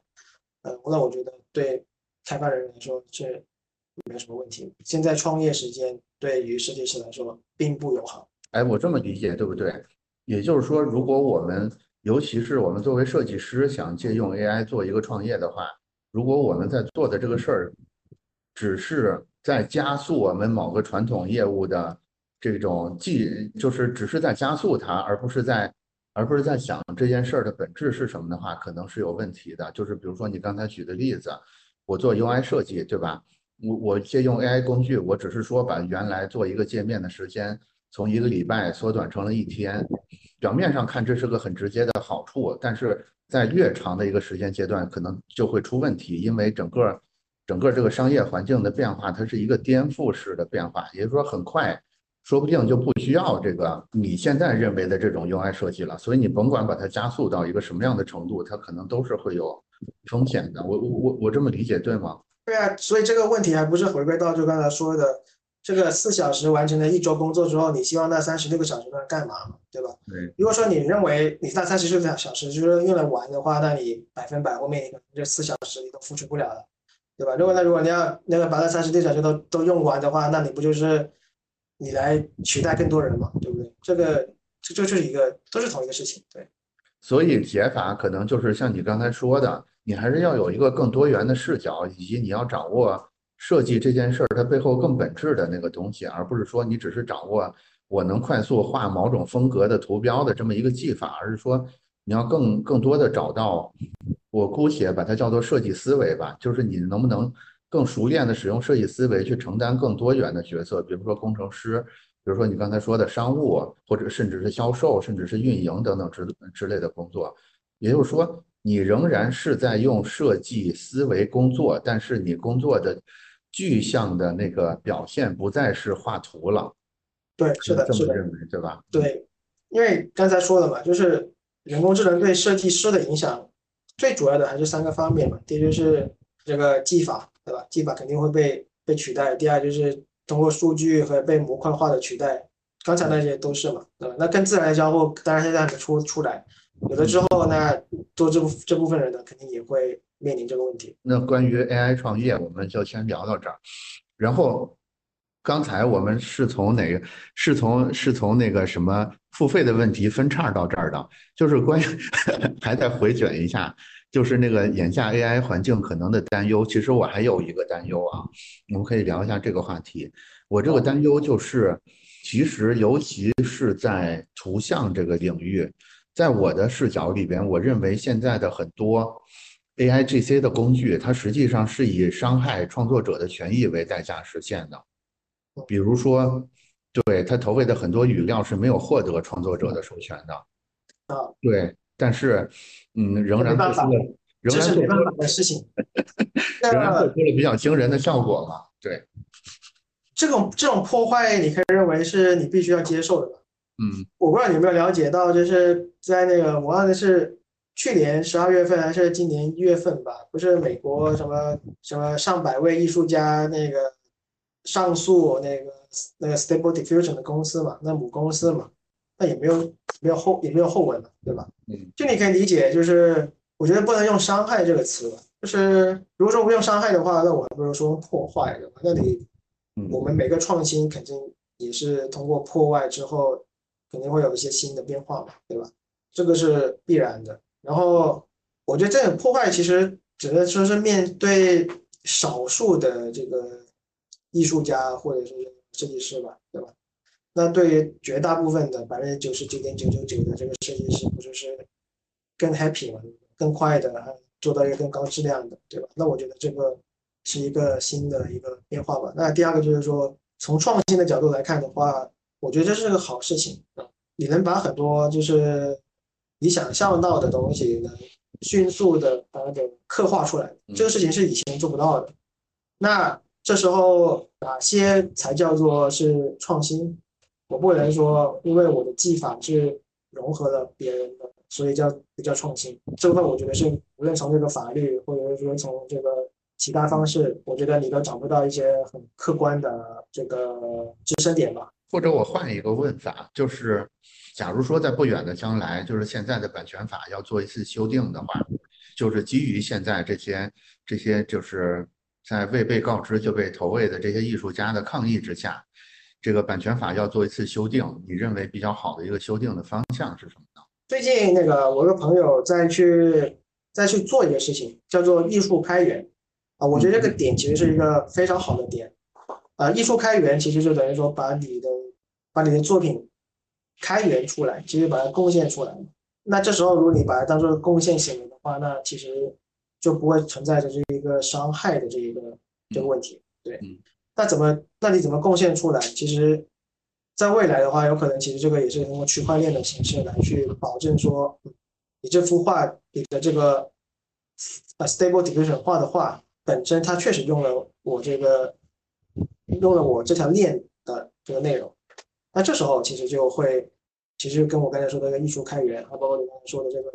嗯，那我觉得对开发人员来说是没有什么问题。现在创业时间对于设计师来说并不友好。哎，我这么理解对不对？也就是说，如果我们，尤其是我们作为设计师，想借用 AI 做一个创业的话，如果我们在做的这个事儿，只是在加速我们某个传统业务的这种技，就是只是在加速它，而不是在，而不是在想这件事儿的本质是什么的话，可能是有问题的。就是比如说你刚才举的例子，我做 UI 设计，对吧？我我借用 AI 工具，我只是说把原来做一个界面的时间。从一个礼拜缩短成了一天，表面上看这是个很直接的好处，但是在越长的一个时间阶段，可能就会出问题，因为整个整个这个商业环境的变化，它是一个颠覆式的变化，也就是说很快，说不定就不需要这个你现在认为的这种 UI 设计了。所以你甭管把它加速到一个什么样的程度，它可能都是会有风险的。我我我我这么理解对吗？对啊，所以这个问题还不是回归到就刚才说的。这个四小时完成了一周工作之后，你希望那三十六个小时用来干嘛嘛？对吧？对。如果说你认为你那三十六个小时就是用来玩的话，那你百分百后面这四小时你都付出不了了，对吧？如果那如果你要那个把那三十六小时都都用完的话，那你不就是你来取代更多人嘛？对不对？这个这这就是一个都是同一个事情，对。所以解法可能就是像你刚才说的，你还是要有一个更多元的视角，以及你要掌握。设计这件事儿，它背后更本质的那个东西，而不是说你只是掌握我能快速画某种风格的图标的这么一个技法，而是说你要更更多的找到，我姑且把它叫做设计思维吧，就是你能不能更熟练的使用设计思维去承担更多元的角色，比如说工程师，比如说你刚才说的商务，或者甚至是销售，甚至是运营等等之之类的工作，也就是说，你仍然是在用设计思维工作，但是你工作的。具象的那个表现不再是画图了，对，是的，是的，对吧？对，因为刚才说了嘛，就是人工智能对设计师的影响，最主要的还是三个方面嘛。第一就是这个技法，对吧？技法肯定会被被取代。第二就是通过数据和被模块化的取代，刚才那些都是嘛，对吧？那更自然的交互，当然现在还没出出来，有了之后，那做这部这部分人呢，肯定也会。面临这个问题，那关于 AI 创业，我们就先聊到这儿。然后刚才我们是从哪个？是从是从那个什么付费的问题分叉到这儿的，就是关于 [LAUGHS] 还在回卷一下，就是那个眼下 AI 环境可能的担忧。其实我还有一个担忧啊，我们可以聊一下这个话题。我这个担忧就是，其实尤其是在图像这个领域，在我的视角里边，我认为现在的很多。A I G C 的工具，它实际上是以伤害创作者的权益为代价实现的。比如说，对它投喂的很多语料是没有获得创作者的授权的。啊，对，但是，嗯，仍然做出了，仍然做出了的事情，[LAUGHS] 仍然做出了比较惊人的效果嘛？对，这种这种破坏，你可以认为是你必须要接受的吧？嗯，我不知道你有没有了解到，就是在那个我忘了是。去年十二月份还是今年一月份吧，不是美国什么什么上百位艺术家那个上诉那个那个 Stable Diffusion 的公司嘛，那母公司嘛，那也没有没有后也没有后文了，对吧？嗯，就你可以理解，就是我觉得不能用伤害这个词吧，就是如果说不用伤害的话，那我还不如说破坏，对吧？那你我们每个创新肯定也是通过破坏之后，肯定会有一些新的变化嘛，对吧？这个是必然的。然后，我觉得这种破坏其实只能说是面对少数的这个艺术家或者是设计师吧，对吧？那对于绝大部分的百分之九十九点九九九的这个设计师，不就是更 happy 嘛，更快的做到一个更高质量的，对吧？那我觉得这个是一个新的一个变化吧。那第二个就是说，从创新的角度来看的话，我觉得这是个好事情啊，你能把很多就是。你想象到的东西能迅速的把它给刻画出来，这个事情是以前做不到的。那这时候哪些才叫做是创新？我不能说，因为我的技法是融合了别人的，所以叫不叫创新？这部分我觉得是无论从这个法律，或者是说从这个其他方式，我觉得你都找不到一些很客观的这个支撑点吧。或者我换一个问法，就是。假如说在不远的将来，就是现在的版权法要做一次修订的话，就是基于现在这些这些就是在未被告知就被投喂的这些艺术家的抗议之下，这个版权法要做一次修订，你认为比较好的一个修订的方向是什么呢？最近那个我有个朋友在去在去做一个事情，叫做艺术开源啊，我觉得这个点其实是一个非常好的点啊，艺术开源其实就等于说把你的把你的作品。开源出来，其实把它贡献出来。那这时候，如果你把它当做贡献行为的话，那其实就不会存在着这一个伤害的这一个这个问题。对，那怎么？那你怎么贡献出来？其实，在未来的话，有可能其实这个也是通过区块链的形式来去保证说，你这幅画你的这个呃 stable diffusion 画的画本身，它确实用了我这个用了我这条链的这个内容。那这时候其实就会，其实跟我刚才说的个艺术开源，啊，包括你刚才说的这个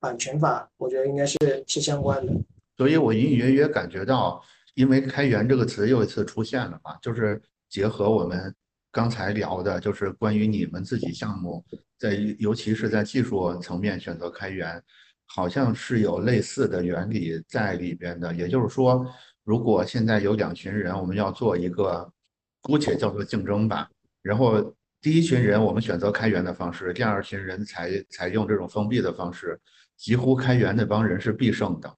版权法，我觉得应该是是相关的。所以我隐隐约约感觉到，因为“开源”这个词又一次出现了嘛，就是结合我们刚才聊的，就是关于你们自己项目在，尤其是在技术层面选择开源，好像是有类似的原理在里边的。也就是说，如果现在有两群人，我们要做一个，姑且叫做竞争吧，然后。第一群人，我们选择开源的方式；第二群人采采用这种封闭的方式，几乎开源那帮人是必胜的。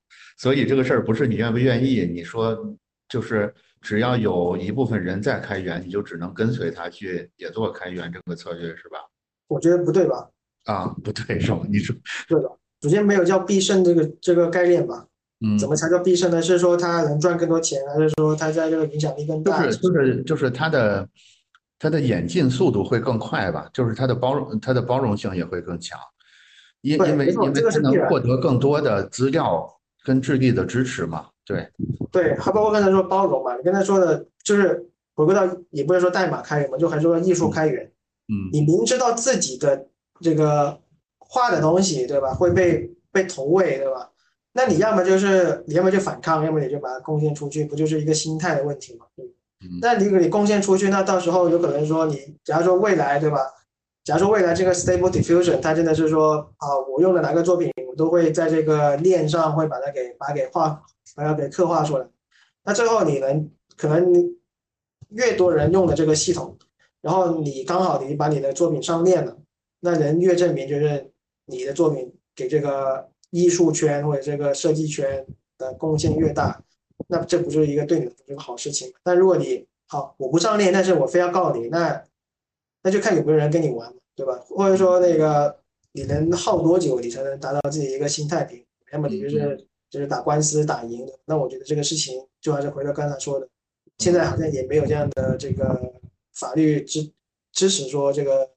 所以这个事儿不是你愿不愿意，你说就是只要有一部分人在开源，你就只能跟随他去也做开源这个策略，是吧？我觉得不对吧？啊，不对是吧？你说对的。首先没有叫必胜这个这个概念吧？嗯，怎么才叫必胜呢？是说他能赚更多钱，还是说他在这个影响力更大？就是就是就是他的。它的演进速度会更快吧，就是它的包容，它的包容性也会更强，因因为因为它能获得更多的资料跟智力的支持嘛，对，对，还包括刚才说包容嘛，你刚才说的就是回归到也不是说代码开源嘛，就还是说艺术开源，嗯，你明知道自己的这个画的东西对吧会被被投喂对吧？那你要么就是你要么就反抗，要么你就把它贡献出去，不就是一个心态的问题嘛？那你你贡献出去，那到时候有可能说你，假如说未来对吧？假如说未来这个 Stable Diffusion 它真的是说啊，我用的哪个作品，我都会在这个链上会把它给把它给画，把它给刻画出来。那最后你能可能越多人用了这个系统，然后你刚好你把你的作品上链了，那人越证明就是你的作品给这个艺术圈或者这个设计圈的贡献越大，那这不就是一个对你的一个好事情。但如果你好我不上链，但是我非要告你，那那就看有没有人跟你玩，对吧？或者说那个你能耗多久，你才能达到自己一个心态平？要么你就是就是打官司打赢的，那我觉得这个事情就还是回到刚才说的，现在好像也没有这样的这个法律支支持说这个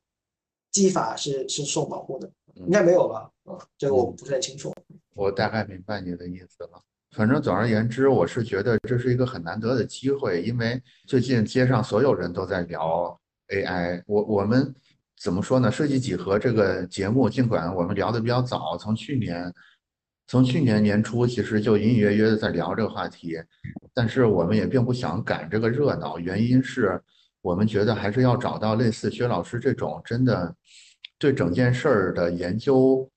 技法是是受保护的，应该没有吧？啊，这个我不是很清楚。我大概明白你的意思了。反正总而言之，我是觉得这是一个很难得的机会，因为最近街上所有人都在聊 AI。我我们怎么说呢？设计几何这个节目，尽管我们聊的比较早，从去年。从去年年初，其实就隐隐约约的在聊这个话题，但是我们也并不想赶这个热闹。原因是我们觉得还是要找到类似薛老师这种真的对整件事儿的研究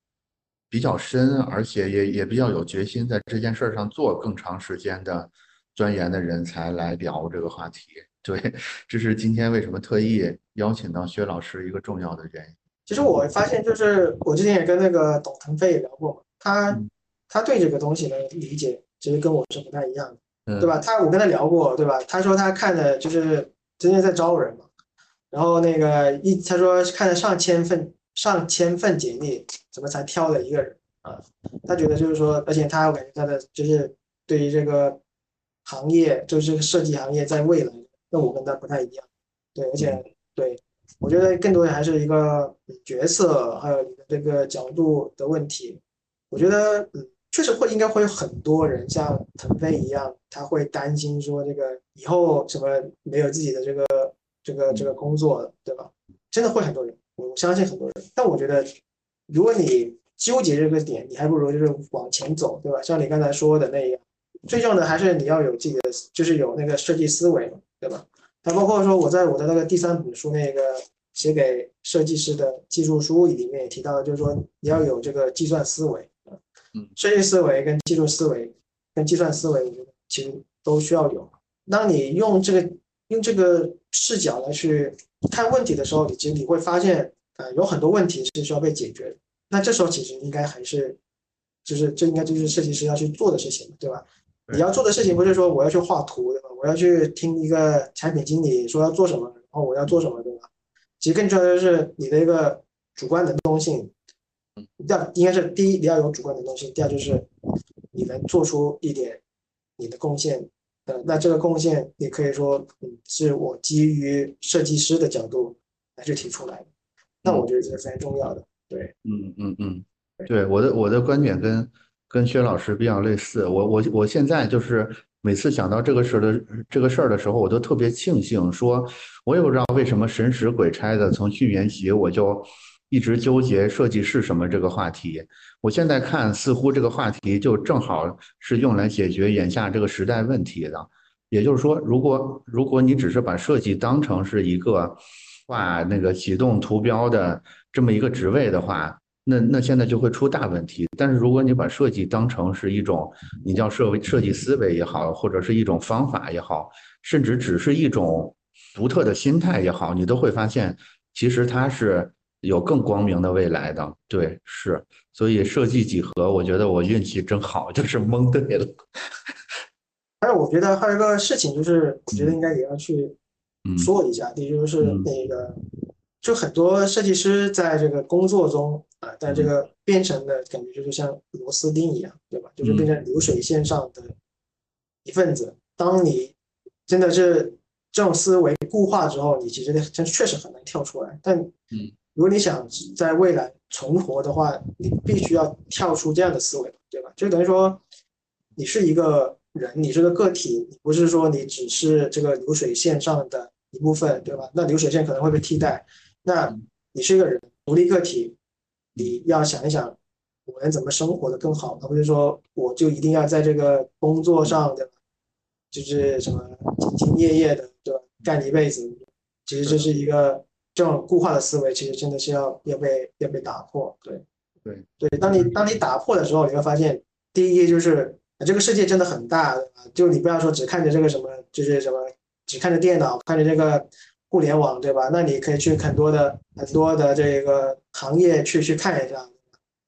比较深，而且也也比较有决心在这件事儿上做更长时间的钻研的人才来聊这个话题。对，这是今天为什么特意邀请到薛老师一个重要的原因。其实我发现，就是我之前也跟那个董腾飞也聊过嘛，他。他对这个东西的理解其实跟我是不太一样的，对吧？他我跟他聊过，对吧？他说他看的就是真正在招人嘛，然后那个一他说看了上千份上千份简历，怎么才挑了一个人啊？他觉得就是说，而且他我感觉他的就是对于这个行业，就是设计行业在未来，那我跟他不太一样，对，而且对我觉得更多的还是一个角色还有你的这个角度的问题，我觉得嗯。确实会，应该会有很多人像腾飞一样，他会担心说这个以后什么没有自己的这个这个这个工作，对吧？真的会很多人，我相信很多人。但我觉得，如果你纠结这个点，你还不如就是往前走，对吧？像你刚才说的那样，最重要的还是你要有自己的，就是有那个设计思维，对吧？它包括说我在我的那个第三本书那个写给设计师的技术书里面也提到，就是说你要有这个计算思维。嗯设计思维跟技术思维跟计算思维，我觉得其实都需要有。当你用这个用这个视角来去看问题的时候，你其实你会发现，呃，有很多问题是需要被解决的。那这时候其实应该还是，就是这应该就是设计师要去做的事情，对吧？你要做的事情不是说我要去画图，对吧？我要去听一个产品经理说要做什么，然后我要做什么，对吧？其实更重要的是你的一个主观能动性。要应该是第一，你要有主观能动性；第二就是你能做出一点你的贡献。呃，那这个贡献也可以说，嗯，是我基于设计师的角度来去提出来的。那我觉得这是非常重要的。对，嗯嗯嗯，对，我的我的观点跟跟薛老师比较类似。我我我现在就是每次想到这个事的这个事儿的时候，我都特别庆幸，说我也不知道为什么神使鬼差的，从去年起我就。一直纠结设计是什么这个话题，我现在看似乎这个话题就正好是用来解决眼下这个时代问题的。也就是说，如果如果你只是把设计当成是一个画那个启动图标的这么一个职位的话，那那现在就会出大问题。但是如果你把设计当成是一种你叫设设计思维也好，或者是一种方法也好，甚至只是一种独特的心态也好，你都会发现其实它是。有更光明的未来的，对，是，所以设计几何，我觉得我运气真好，就是蒙对了。还有，我觉得还有一个事情，就是我觉得应该也要去说一下，第一就是那个，就很多设计师在这个工作中啊，但这个变成的感觉就是像螺丝钉一样，对吧？就是变成流水线上的一份子。当你真的是这种思维固化之后，你其实真确实很难跳出来。但嗯。如果你想在未来存活的话，你必须要跳出这样的思维，对吧？就等于说，你是一个人，你是个个体，你不是说你只是这个流水线上的一部分，对吧？那流水线可能会被替代，那你是一个人，独立个体，你要想一想，我能怎么生活的更好，而不是说我就一定要在这个工作上，对吧？就是什么兢兢业业的，对吧？干一辈子，其实这是一个。这种固化的思维其实真的是要要被要被打破，对对对。当你当你打破的时候，你会发现，第一就是这个世界真的很大，就你不要说只看着这个什么，就是什么只看着电脑，看着这个互联网，对吧？那你可以去很多的很多的这个行业去去看一下。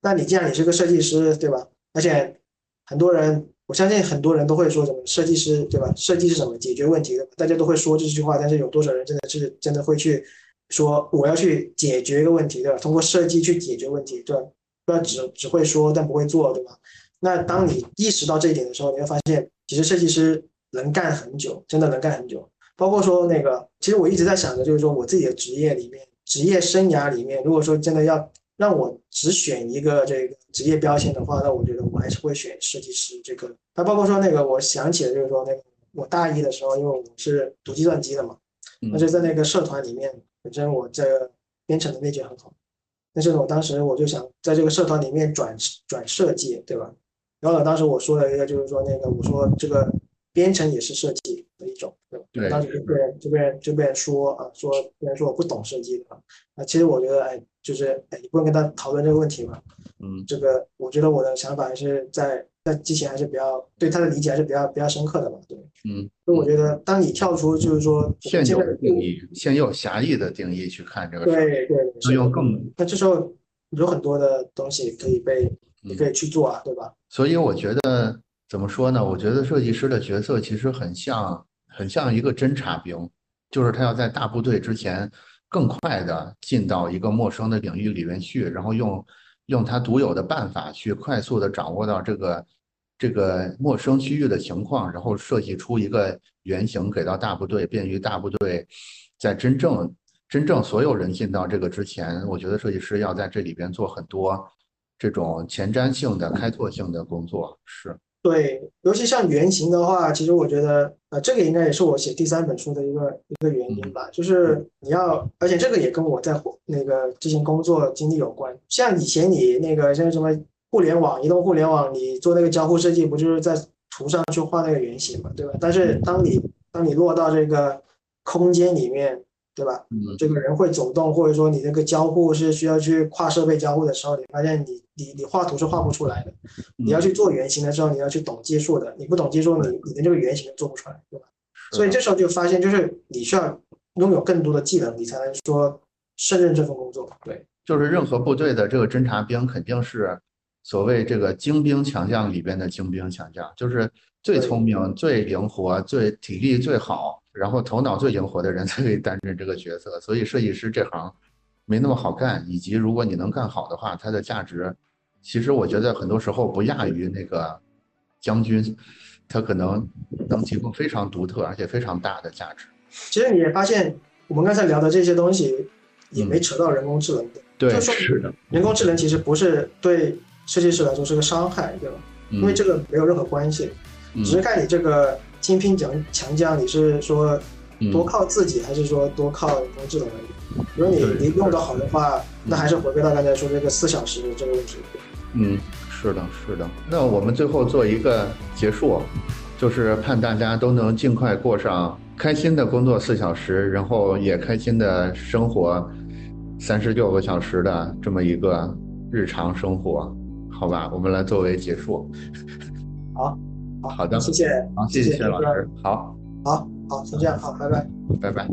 那你既然你是个设计师，对吧？而且很多人，我相信很多人都会说什么设计师，对吧？设计是什么？解决问题的，大家都会说这句话。但是有多少人真的是真的会去说我要去解决一个问题，对吧？通过设计去解决问题，对吧？不要只只会说但不会做，对吧？那当你意识到这一点的时候，你会发现，其实设计师能干很久，真的能干很久。包括说那个，其实我一直在想着，就是说我自己的职业里面，职业生涯里面，如果说真的要让我只选一个这个职业标签的话，那我觉得我还是会选设计师这个。那包括说那个，我想起了就是说那个，我大一的时候，因为我是读计算机的嘛，那就在那个社团里面，本身我这个编程能力就很好，但是呢，我当时我就想在这个社团里面转转设计，对吧？然后呢，当时我说了一个，就是说那个，我说这个编程也是设计的一种，对吧？对。当时就被人就被人就被人说啊，说别人说我不懂设计的啊。其实我觉得，哎，就是哎，你不用跟他讨论这个问题嘛。嗯。这个我觉得我的想法还是在在之前还是比较对他的理解还是比较比较深刻的吧。对。嗯。所以我觉得，当你跳出就是说现有的定义、现有狭义的定义去看这个，对对，能用更那这时候有很多的东西可以被你可以去做啊，对吧？所以我觉得怎么说呢？我觉得设计师的角色其实很像，很像一个侦察兵，就是他要在大部队之前更快的进到一个陌生的领域里面去，然后用用他独有的办法去快速的掌握到这个这个陌生区域的情况，然后设计出一个原型给到大部队，便于大部队在真正真正所有人进到这个之前，我觉得设计师要在这里边做很多。这种前瞻性的、开拓性的工作是对，尤其像原型的话，其实我觉得，呃，这个应该也是我写第三本书的一个一个原因吧。就是你要，而且这个也跟我在那个之前工作经历有关。像以前你那个像什么互联网、移动互联网，你做那个交互设计，不就是在图上去画那个原型嘛，对吧？但是当你当你落到这个空间里面。对吧？嗯，这个人会走动，或者说你这个交互是需要去跨设备交互的时候，你发现你你你画图是画不出来的。你要去做原型的时候，你要去懂技术的，你不懂技术，你你的这个原型都做不出来，对吧？所以这时候就发现，就是你需要拥有更多的技能，你才能说胜任这份工作。对，就是任何部队的这个侦察兵肯定是所谓这个精兵强将里边的精兵强将，就是最聪明、最灵活、最体力最好。然后头脑最灵活的人才可以担任这个角色，所以设计师这行没那么好干，以及如果你能干好的话，它的价值其实我觉得很多时候不亚于那个将军，他可能能提供非常独特而且非常大的价值。其实你也发现，我们刚才聊的这些东西也没扯到人工智能的，对，是的，人工智能其实不是对设计师来说是个伤害，对吧？因为这个没有任何关系，只是看你这个。精兵强强将，你是说多靠自己，还是说多靠人工智能？如果你你用的好的话，那还是回归到刚才说这个四小时这个问题。嗯，是的，是的。那我们最后做一个结束，就是盼大家都能尽快过上开心的工作四小时，然后也开心的生活三十六个小时的这么一个日常生活，好吧？我们来作为结束。好。好的，谢谢，好，谢谢谢老师，好，好，好，先这样，好，拜拜，拜拜。